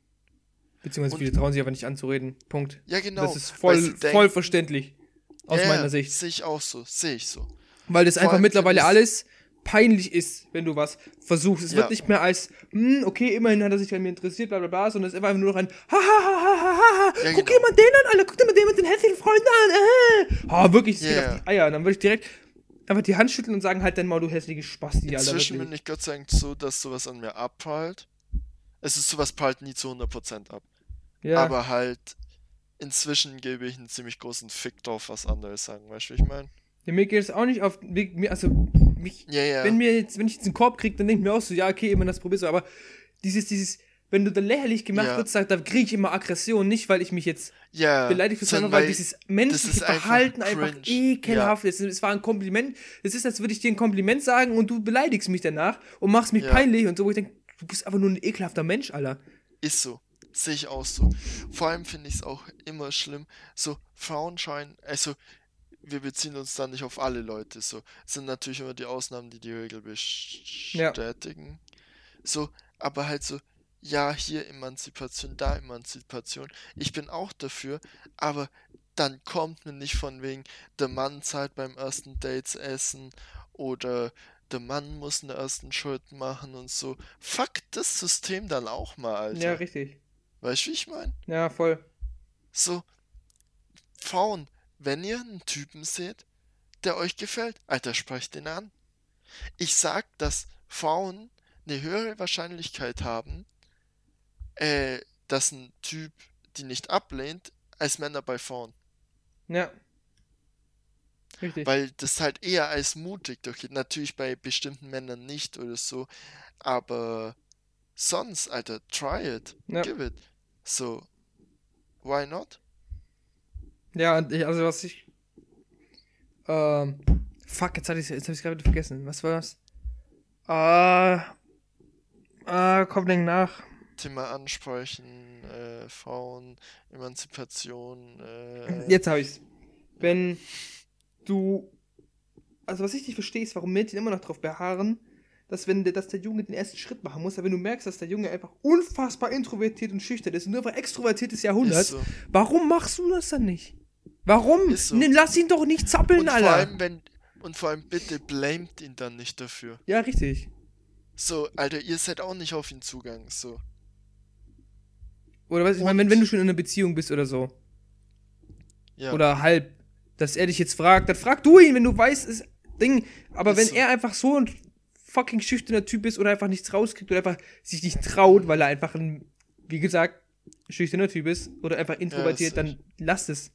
Beziehungsweise Und- viele trauen sich einfach nicht anzureden. Punkt. Ja, genau. das ist voll, denken- voll verständlich. Aus Ja, meiner Sicht. Sehe ich auch so, sehe ich so. Weil das Vor einfach mittlerweile alles peinlich ist, wenn du was versuchst. Es Ja. wird nicht mehr als, hm, okay, immerhin hat er sich an mir interessiert, bla bla bla, sondern es ist einfach nur noch ein, ha ha ha ha ha ha, Ja, guck genau. dir mal den an, Alter, guck dir mal den mit den hässlichen Freunden an, äh. Ah, wirklich, das geht Ja. auf die Eier. Und dann würde ich direkt einfach die Hand schütteln und sagen, halt dein Maul, du hässliche Spasti, Alter, Inzwischen bin ich Gott sei Dank so, dass sowas an mir abprallt. Es ist sowas prallt nie zu 100% ab. Ja, Aber halt, inzwischen gebe ich einen ziemlich großen Fick drauf, was andere sagen, weißt du, wie ich meine? ja, mir geht es auch nicht auf, mir, also, mich, Ja, ja. wenn mir jetzt, wenn ich jetzt einen Korb krieg, dann denke ich mir auch so, ja, okay, immer das probierst du, aber dieses, dieses, wenn du dann lächerlich gemacht Ja. wird, sagt, da kriege ich immer Aggression, nicht weil ich mich jetzt ja, beleidigt sondern weil dieses menschliche einfach Verhalten einfach, cringe. ekelhaft ist. Es war ein Kompliment. Es ist, als würde ich dir ein Kompliment sagen und du beleidigst mich danach und machst mich Ja. peinlich und so, wo ich denke, du bist einfach nur ein ekelhafter Mensch, Alter. Ist so. Sehe ich auch so. Vor allem finde ich es auch immer schlimm. So, Frauen scheinen, also, wir beziehen uns da nicht auf alle Leute. So, sind natürlich immer die Ausnahmen, die die Regel Ja. bestätigen. So, aber halt so, ja, hier Emanzipation, da Emanzipation. Ich bin auch dafür, aber dann kommt mir nicht von wegen, der Mann zahlt beim ersten Dates Essen oder der Mann muss einen ersten Schritt machen und so. Fuck das System dann auch mal, Alter. Ja, richtig. Weißt du, wie ich meine? Ja, voll. So, Frauen, wenn ihr einen Typen seht, der euch gefällt, Alter, sprecht ihn an. Ich sag, dass Frauen eine höhere Wahrscheinlichkeit haben, äh, dass ein Typ die nicht ablehnt, als Männer bei Frauen. Ja. Richtig. Weil das halt eher als mutig durchgeht. Natürlich bei bestimmten Männern nicht oder so, aber sonst, Alter, try it. Ja. Give it. So, why not? Ja, und ich, also was ich. Ähm. Fuck, jetzt, hatte ich's- jetzt hab ich gerade wieder vergessen. Was war das? Ah. Ah, komm denk nach. Thema ansprechen, äh, Frauen, Emanzipation, äh, Jetzt habe ich's. Wenn du. Also, was ich nicht verstehe, ist, warum Mädchen immer noch darauf beharren, dass, wenn der, dass der Junge den ersten Schritt machen muss. Aber wenn du merkst, dass der Junge einfach unfassbar introvertiert und schüchtern ist und nur einfach extrovertiertes Jahrhundert, so. warum machst du das dann nicht? Warum? So. Nee, lass ihn doch nicht zappeln, Und vor Alter. allem, wenn, und vor allem bitte blamet ihn dann nicht dafür. ja, richtig. So, Alter, ihr seid auch nicht auf ihn Zugang, so. Oder was ich meine, wenn, wenn du schon in einer Beziehung bist oder so. Ja, Oder halb, dass er dich jetzt fragt, dann frag du ihn, wenn du weißt, ist Ding. Aber Ist wenn so. er einfach so ein fucking schüchterner Typ ist oder einfach nichts rauskriegt oder einfach sich nicht traut, weil er einfach ein, wie gesagt, schüchterner Typ ist oder einfach introvertiert, ist dann lasst es.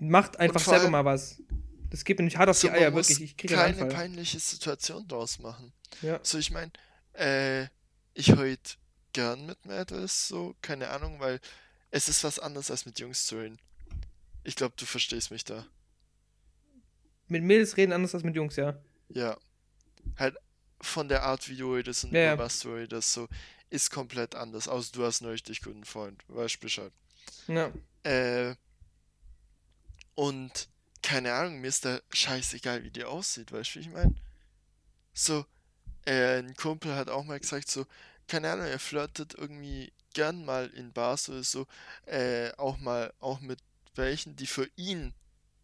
Macht einfach selber mal was. Das geht mir nicht hart auf so, die Eier, wirklich. Ich kriege keine peinliche Situation draus machen. Ja. So, ich meine, äh, ich heute gern mit Mädels, so, keine Ahnung, weil es ist was anderes als mit Jungs zu reden. Ich glaube, du verstehst mich da. Mit Mädels reden anders als mit Jungs, ja. Ja. Halt von der Art, wie du redest und Ja, über was du redest, so. ist komplett anders. Außer du hast einen richtig guten Freund. Weißt Bescheid. Ja. Äh, und keine Ahnung, mir ist da scheißegal, wie die aussieht, weißt du, wie ich meine? So, äh, ein Kumpel hat auch mal gesagt, so, keine Ahnung, er flirtet irgendwie gern mal in Bars oder so, äh, auch mal, auch mit welchen, die für ihn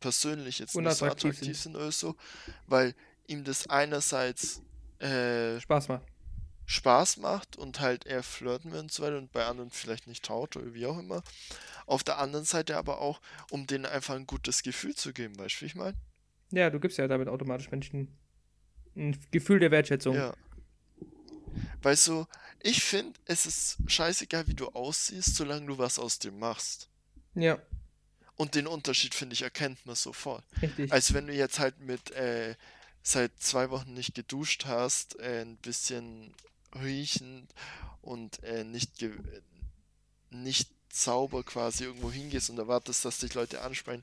persönlich jetzt nicht so attraktiv sind. oder so, weil ihm das einerseits äh, Spaß macht. Spaß macht und halt er flirten will und so weiter und bei anderen vielleicht nicht traut oder wie auch immer. Auf der anderen Seite aber auch, um denen einfach ein gutes Gefühl zu geben, weißt du, wie ich meine? Ja, du gibst ja damit automatisch Menschen ein Gefühl der Wertschätzung. Ja. Weil so, ich finde, es ist scheißegal, wie du aussiehst, solange du was aus dem machst. Ja, Und den Unterschied, finde ich, erkennt man sofort. richtig. Als wenn du jetzt halt mit äh, seit zwei Wochen nicht geduscht hast, äh, ein bisschen riechend und äh, nicht, nicht sauber quasi irgendwo hingehst und erwartest, dass dich Leute ansprechen.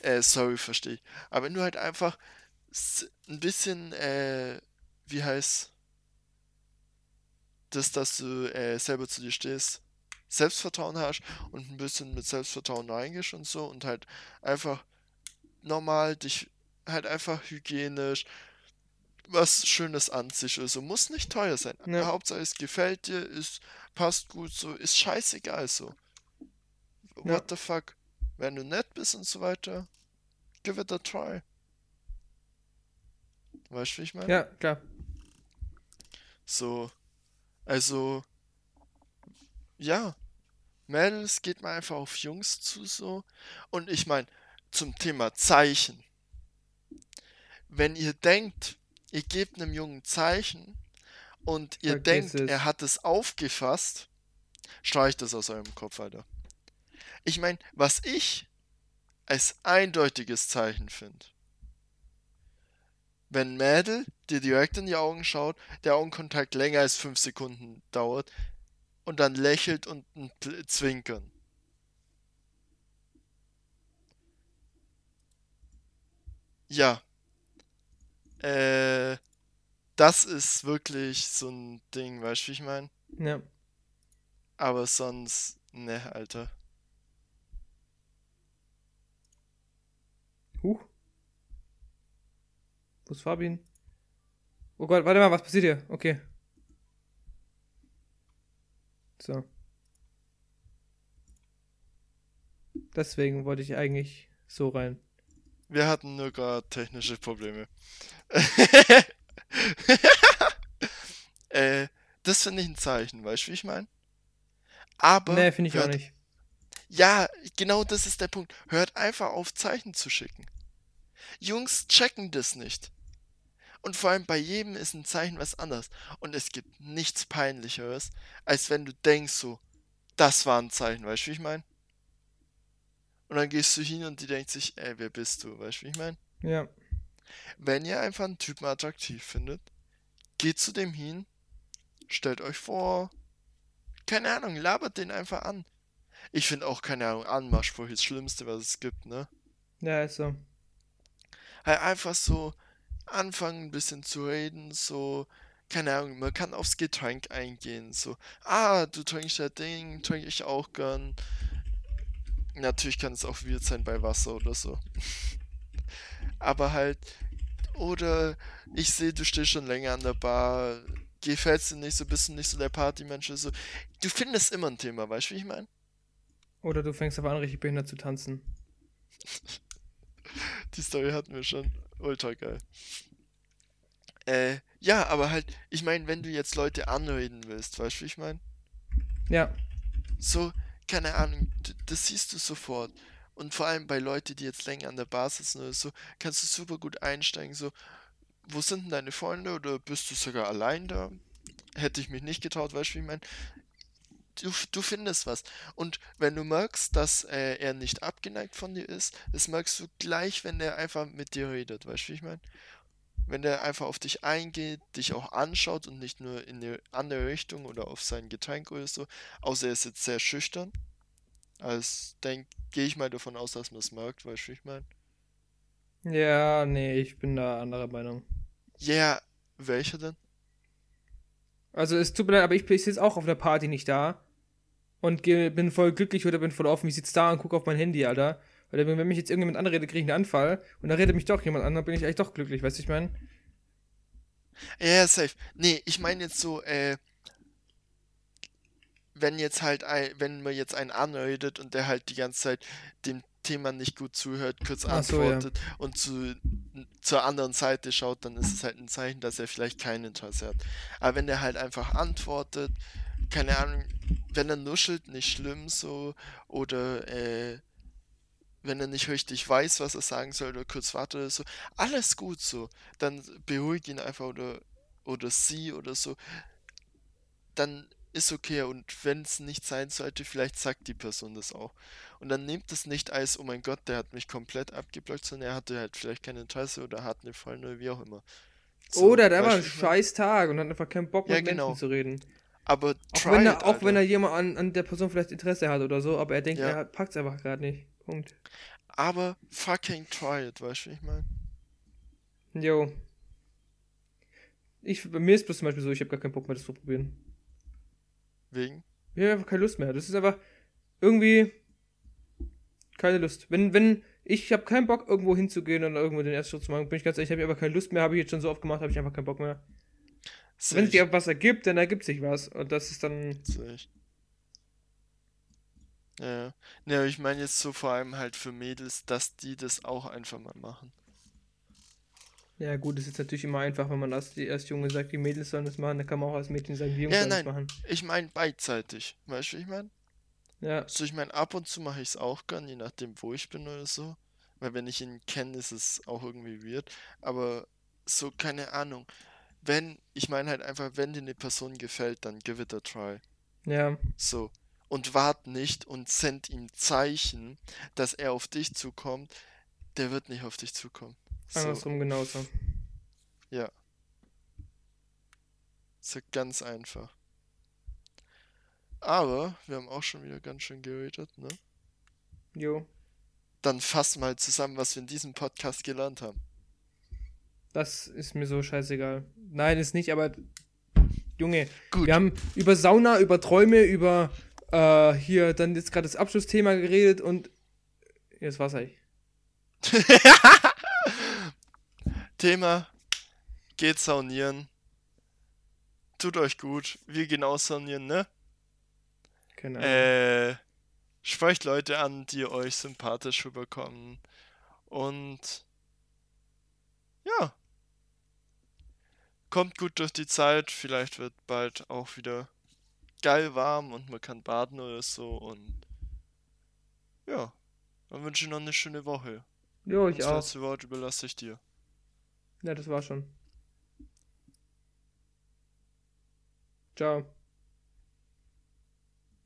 Äh, sorry, verstehe ich. Aber wenn du halt einfach ein bisschen, äh, wie heißt das, dass du äh, selber zu dir stehst, Selbstvertrauen hast und ein bisschen mit Selbstvertrauen reingehst und so und halt einfach normal dich halt einfach hygienisch was Schönes anziehst oder so. Muss nicht teuer sein. Ja. Hauptsache es gefällt dir, es passt gut so, ist scheißegal so. What Ja. the fuck? Wenn du nett bist und so weiter, give it a try. Weißt du, wie ich meine? Ja, klar. So, also, ja, Mädels geht mal einfach auf Jungs zu so. Und ich meine, zum Thema Zeichen. Wenn ihr denkt, ihr gebt einem Jungen Zeichen und ihr Vergiss denkt, es. er hat es aufgefasst, streicht das aus eurem Kopf, Alter. Ich meine, was ich als eindeutiges Zeichen finde, wenn Mädel dir direkt in die Augen schaut, der Augenkontakt länger als 5 Sekunden dauert und dann lächelt und ein Zwinkern. Ja. Äh, das ist wirklich so ein Ding, weißt du, wie ich meine? Ja. Aber sonst, ne, Alter. Huch. Wo ist Fabian? Oh Gott, warte mal, was passiert hier? Okay. So. Deswegen wollte ich eigentlich so rein. Wir hatten nur gerade technische Probleme. [laughs] äh, das finde ich ein Zeichen, weißt du, wie ich meine? Aber Nee, finde ich auch hört, nicht. ja, genau das ist der Punkt. Hört einfach auf, Zeichen zu schicken. Jungs checken das nicht. Und vor allem bei jedem ist ein Zeichen was anderes. Und es gibt nichts Peinlicheres, als wenn du denkst so, das war ein Zeichen, weißt du, wie ich meine? Und dann gehst du hin und die denkt sich, ey, wer bist du, weißt du, wie ich meine? Ja. Wenn ihr einfach einen Typen attraktiv findet, geht zu dem hin, stellt euch vor, keine Ahnung, labert den einfach an. Ich finde auch, keine Ahnung, Anmachspruch ist das Schlimmste, was es gibt, ne? Ja, ist so. Halt einfach so anfangen, ein bisschen zu reden, so, keine Ahnung, man kann aufs Getränk eingehen, so, ah, du trinkst ja Ding, trinke ich auch gern. Natürlich kann es auch weird sein bei Wasser oder so. [laughs] Aber halt, oder ich sehe, du stehst schon länger an der Bar, gefällt's dir nicht so, bist du nicht so der Partymensch, oder so. Du findest immer ein Thema, weißt du, wie ich meine? Oder du fängst aber an, richtig behindert zu tanzen. [laughs] Die Story hatten wir schon. Ultra geil. Äh, ja, aber halt, ich meine, wenn du jetzt Leute anreden willst, weißt du, wie ich meine? Ja. So, keine Ahnung, das siehst du sofort. Und vor allem bei Leuten, die jetzt länger an der Bar sitzen oder so, kannst du super gut einsteigen, so, wo sind denn deine Freunde oder bist du sogar allein da? Hätte ich mich nicht getraut, weißt du, wie ich meine? Du, du findest was. Und wenn du merkst, dass äh, er nicht abgeneigt von dir ist, das merkst du gleich, wenn der einfach mit dir redet, weißt du, wie ich meine? Wenn der einfach auf dich eingeht, dich auch anschaut und nicht nur in eine andere Richtung oder auf sein Getränk oder so, außer er ist jetzt sehr schüchtern. Also denk, gehe ich mal davon aus, dass man es merkt, weißt du, wie ich meine? Ja, nee, ich bin da anderer Meinung. Ja, welcher denn? Also es tut mir leid, aber ich bin jetzt auch auf der Party nicht da. Und geh, bin voll glücklich oder bin voll offen, wie sitze da und gucke auf mein Handy, Alter. Weil wenn mich jetzt irgendjemand anredet, kriege ich einen Anfall. Und dann redet mich doch jemand an, dann bin ich eigentlich doch glücklich, weißt du, ich meine? Ja, safe. Nee, ich meine jetzt so, äh, wenn jetzt halt ein, wenn man jetzt einen anredet und der halt die ganze Zeit dem Thema nicht gut zuhört, kurz Ach so, ja. antwortet und zu, zur anderen Seite schaut, dann ist es halt ein Zeichen, dass er vielleicht kein Interesse hat. Aber wenn er halt einfach antwortet, keine Ahnung, wenn er nuschelt, nicht schlimm so, oder äh, wenn er nicht richtig weiß, was er sagen soll, oder kurz wartet oder so, alles gut so. Dann beruhigt ihn einfach oder, oder sie oder so. Dann ist okay. Und wenn es nicht sein sollte, vielleicht sagt die Person das auch. Und dann nehmt es nicht als, oh mein Gott, der hat mich komplett abgeblockt, sondern er hatte halt vielleicht kein Interesse oder hat eine Freundin oder wie auch immer. So, oder der war ein scheiß Tag und hat einfach keinen Bock mit ja, genau. Menschen zu reden. Aber auch wenn er, it, auch wenn er jemand an, an der Person vielleicht Interesse hat oder so, aber er denkt, ja. er packt es einfach gerade nicht. Punkt. Aber fucking try it, weißt du, wie ich meine? Jo. Ich, bei mir ist bloß zum Beispiel so, ich habe gar keinen Bock mehr, das zu probieren. Wegen? Ich habe einfach keine Lust mehr. Das ist einfach irgendwie keine Lust. Wenn, wenn, ich habe keinen Bock, irgendwo hinzugehen und irgendwo den ersten Schritt zu machen, bin ich ganz ehrlich, ich habe einfach keine Lust mehr, habe ich jetzt schon so oft gemacht, habe ich einfach keinen Bock mehr. Wenn es dir was ergibt, dann ergibt sich was. Und das ist dann. Sicht. Ja. Ja, ich meine jetzt so vor allem halt für Mädels, dass die das auch einfach mal machen. Ja, gut, es ist natürlich immer einfach, wenn man als, erst Junge sagt, die Mädels sollen das machen, dann kann man auch als Mädchen sagen, die Jungs ja, sollen das machen. Ich meine beidseitig. Weißt du, wie ich meine? Ja. So, ich meine, ab und zu mache ich es auch gern, je nachdem, wo ich bin oder so. Weil wenn ich ihn kenne, ist es auch irgendwie weird. Aber so, keine Ahnung. Wenn, ich meine halt einfach, wenn dir eine Person gefällt, dann give it a try. Ja. So. Und wart nicht und send ihm Zeichen, dass er auf dich zukommt. Der wird nicht auf dich zukommen. So. Andersrum genauso. Ja. So ganz einfach. Aber wir haben auch schon wieder ganz schön geredet, ne? Jo. Dann fass mal zusammen, was wir in diesem Podcast gelernt haben. Das ist mir so scheißegal. Nein, ist nicht, aber Junge, Gut. wir haben über Sauna, über Träume, über äh, hier dann jetzt gerade das Abschlussthema geredet und jetzt war's eigentlich. [laughs] Thema geht saunieren. Tut euch gut. Wir gehen auch saunieren, ne? Genau. Äh, sprecht Leute an, die euch sympathisch rüberkommen. Und ja. Kommt gut durch die Zeit. Vielleicht wird bald auch wieder geil warm und man kann baden oder so. Und ja. Dann wünsche ich noch eine schöne Woche. Jo, ich das auch. Das letzte Wort überlasse ich dir. Ja, das war schon. Ciao.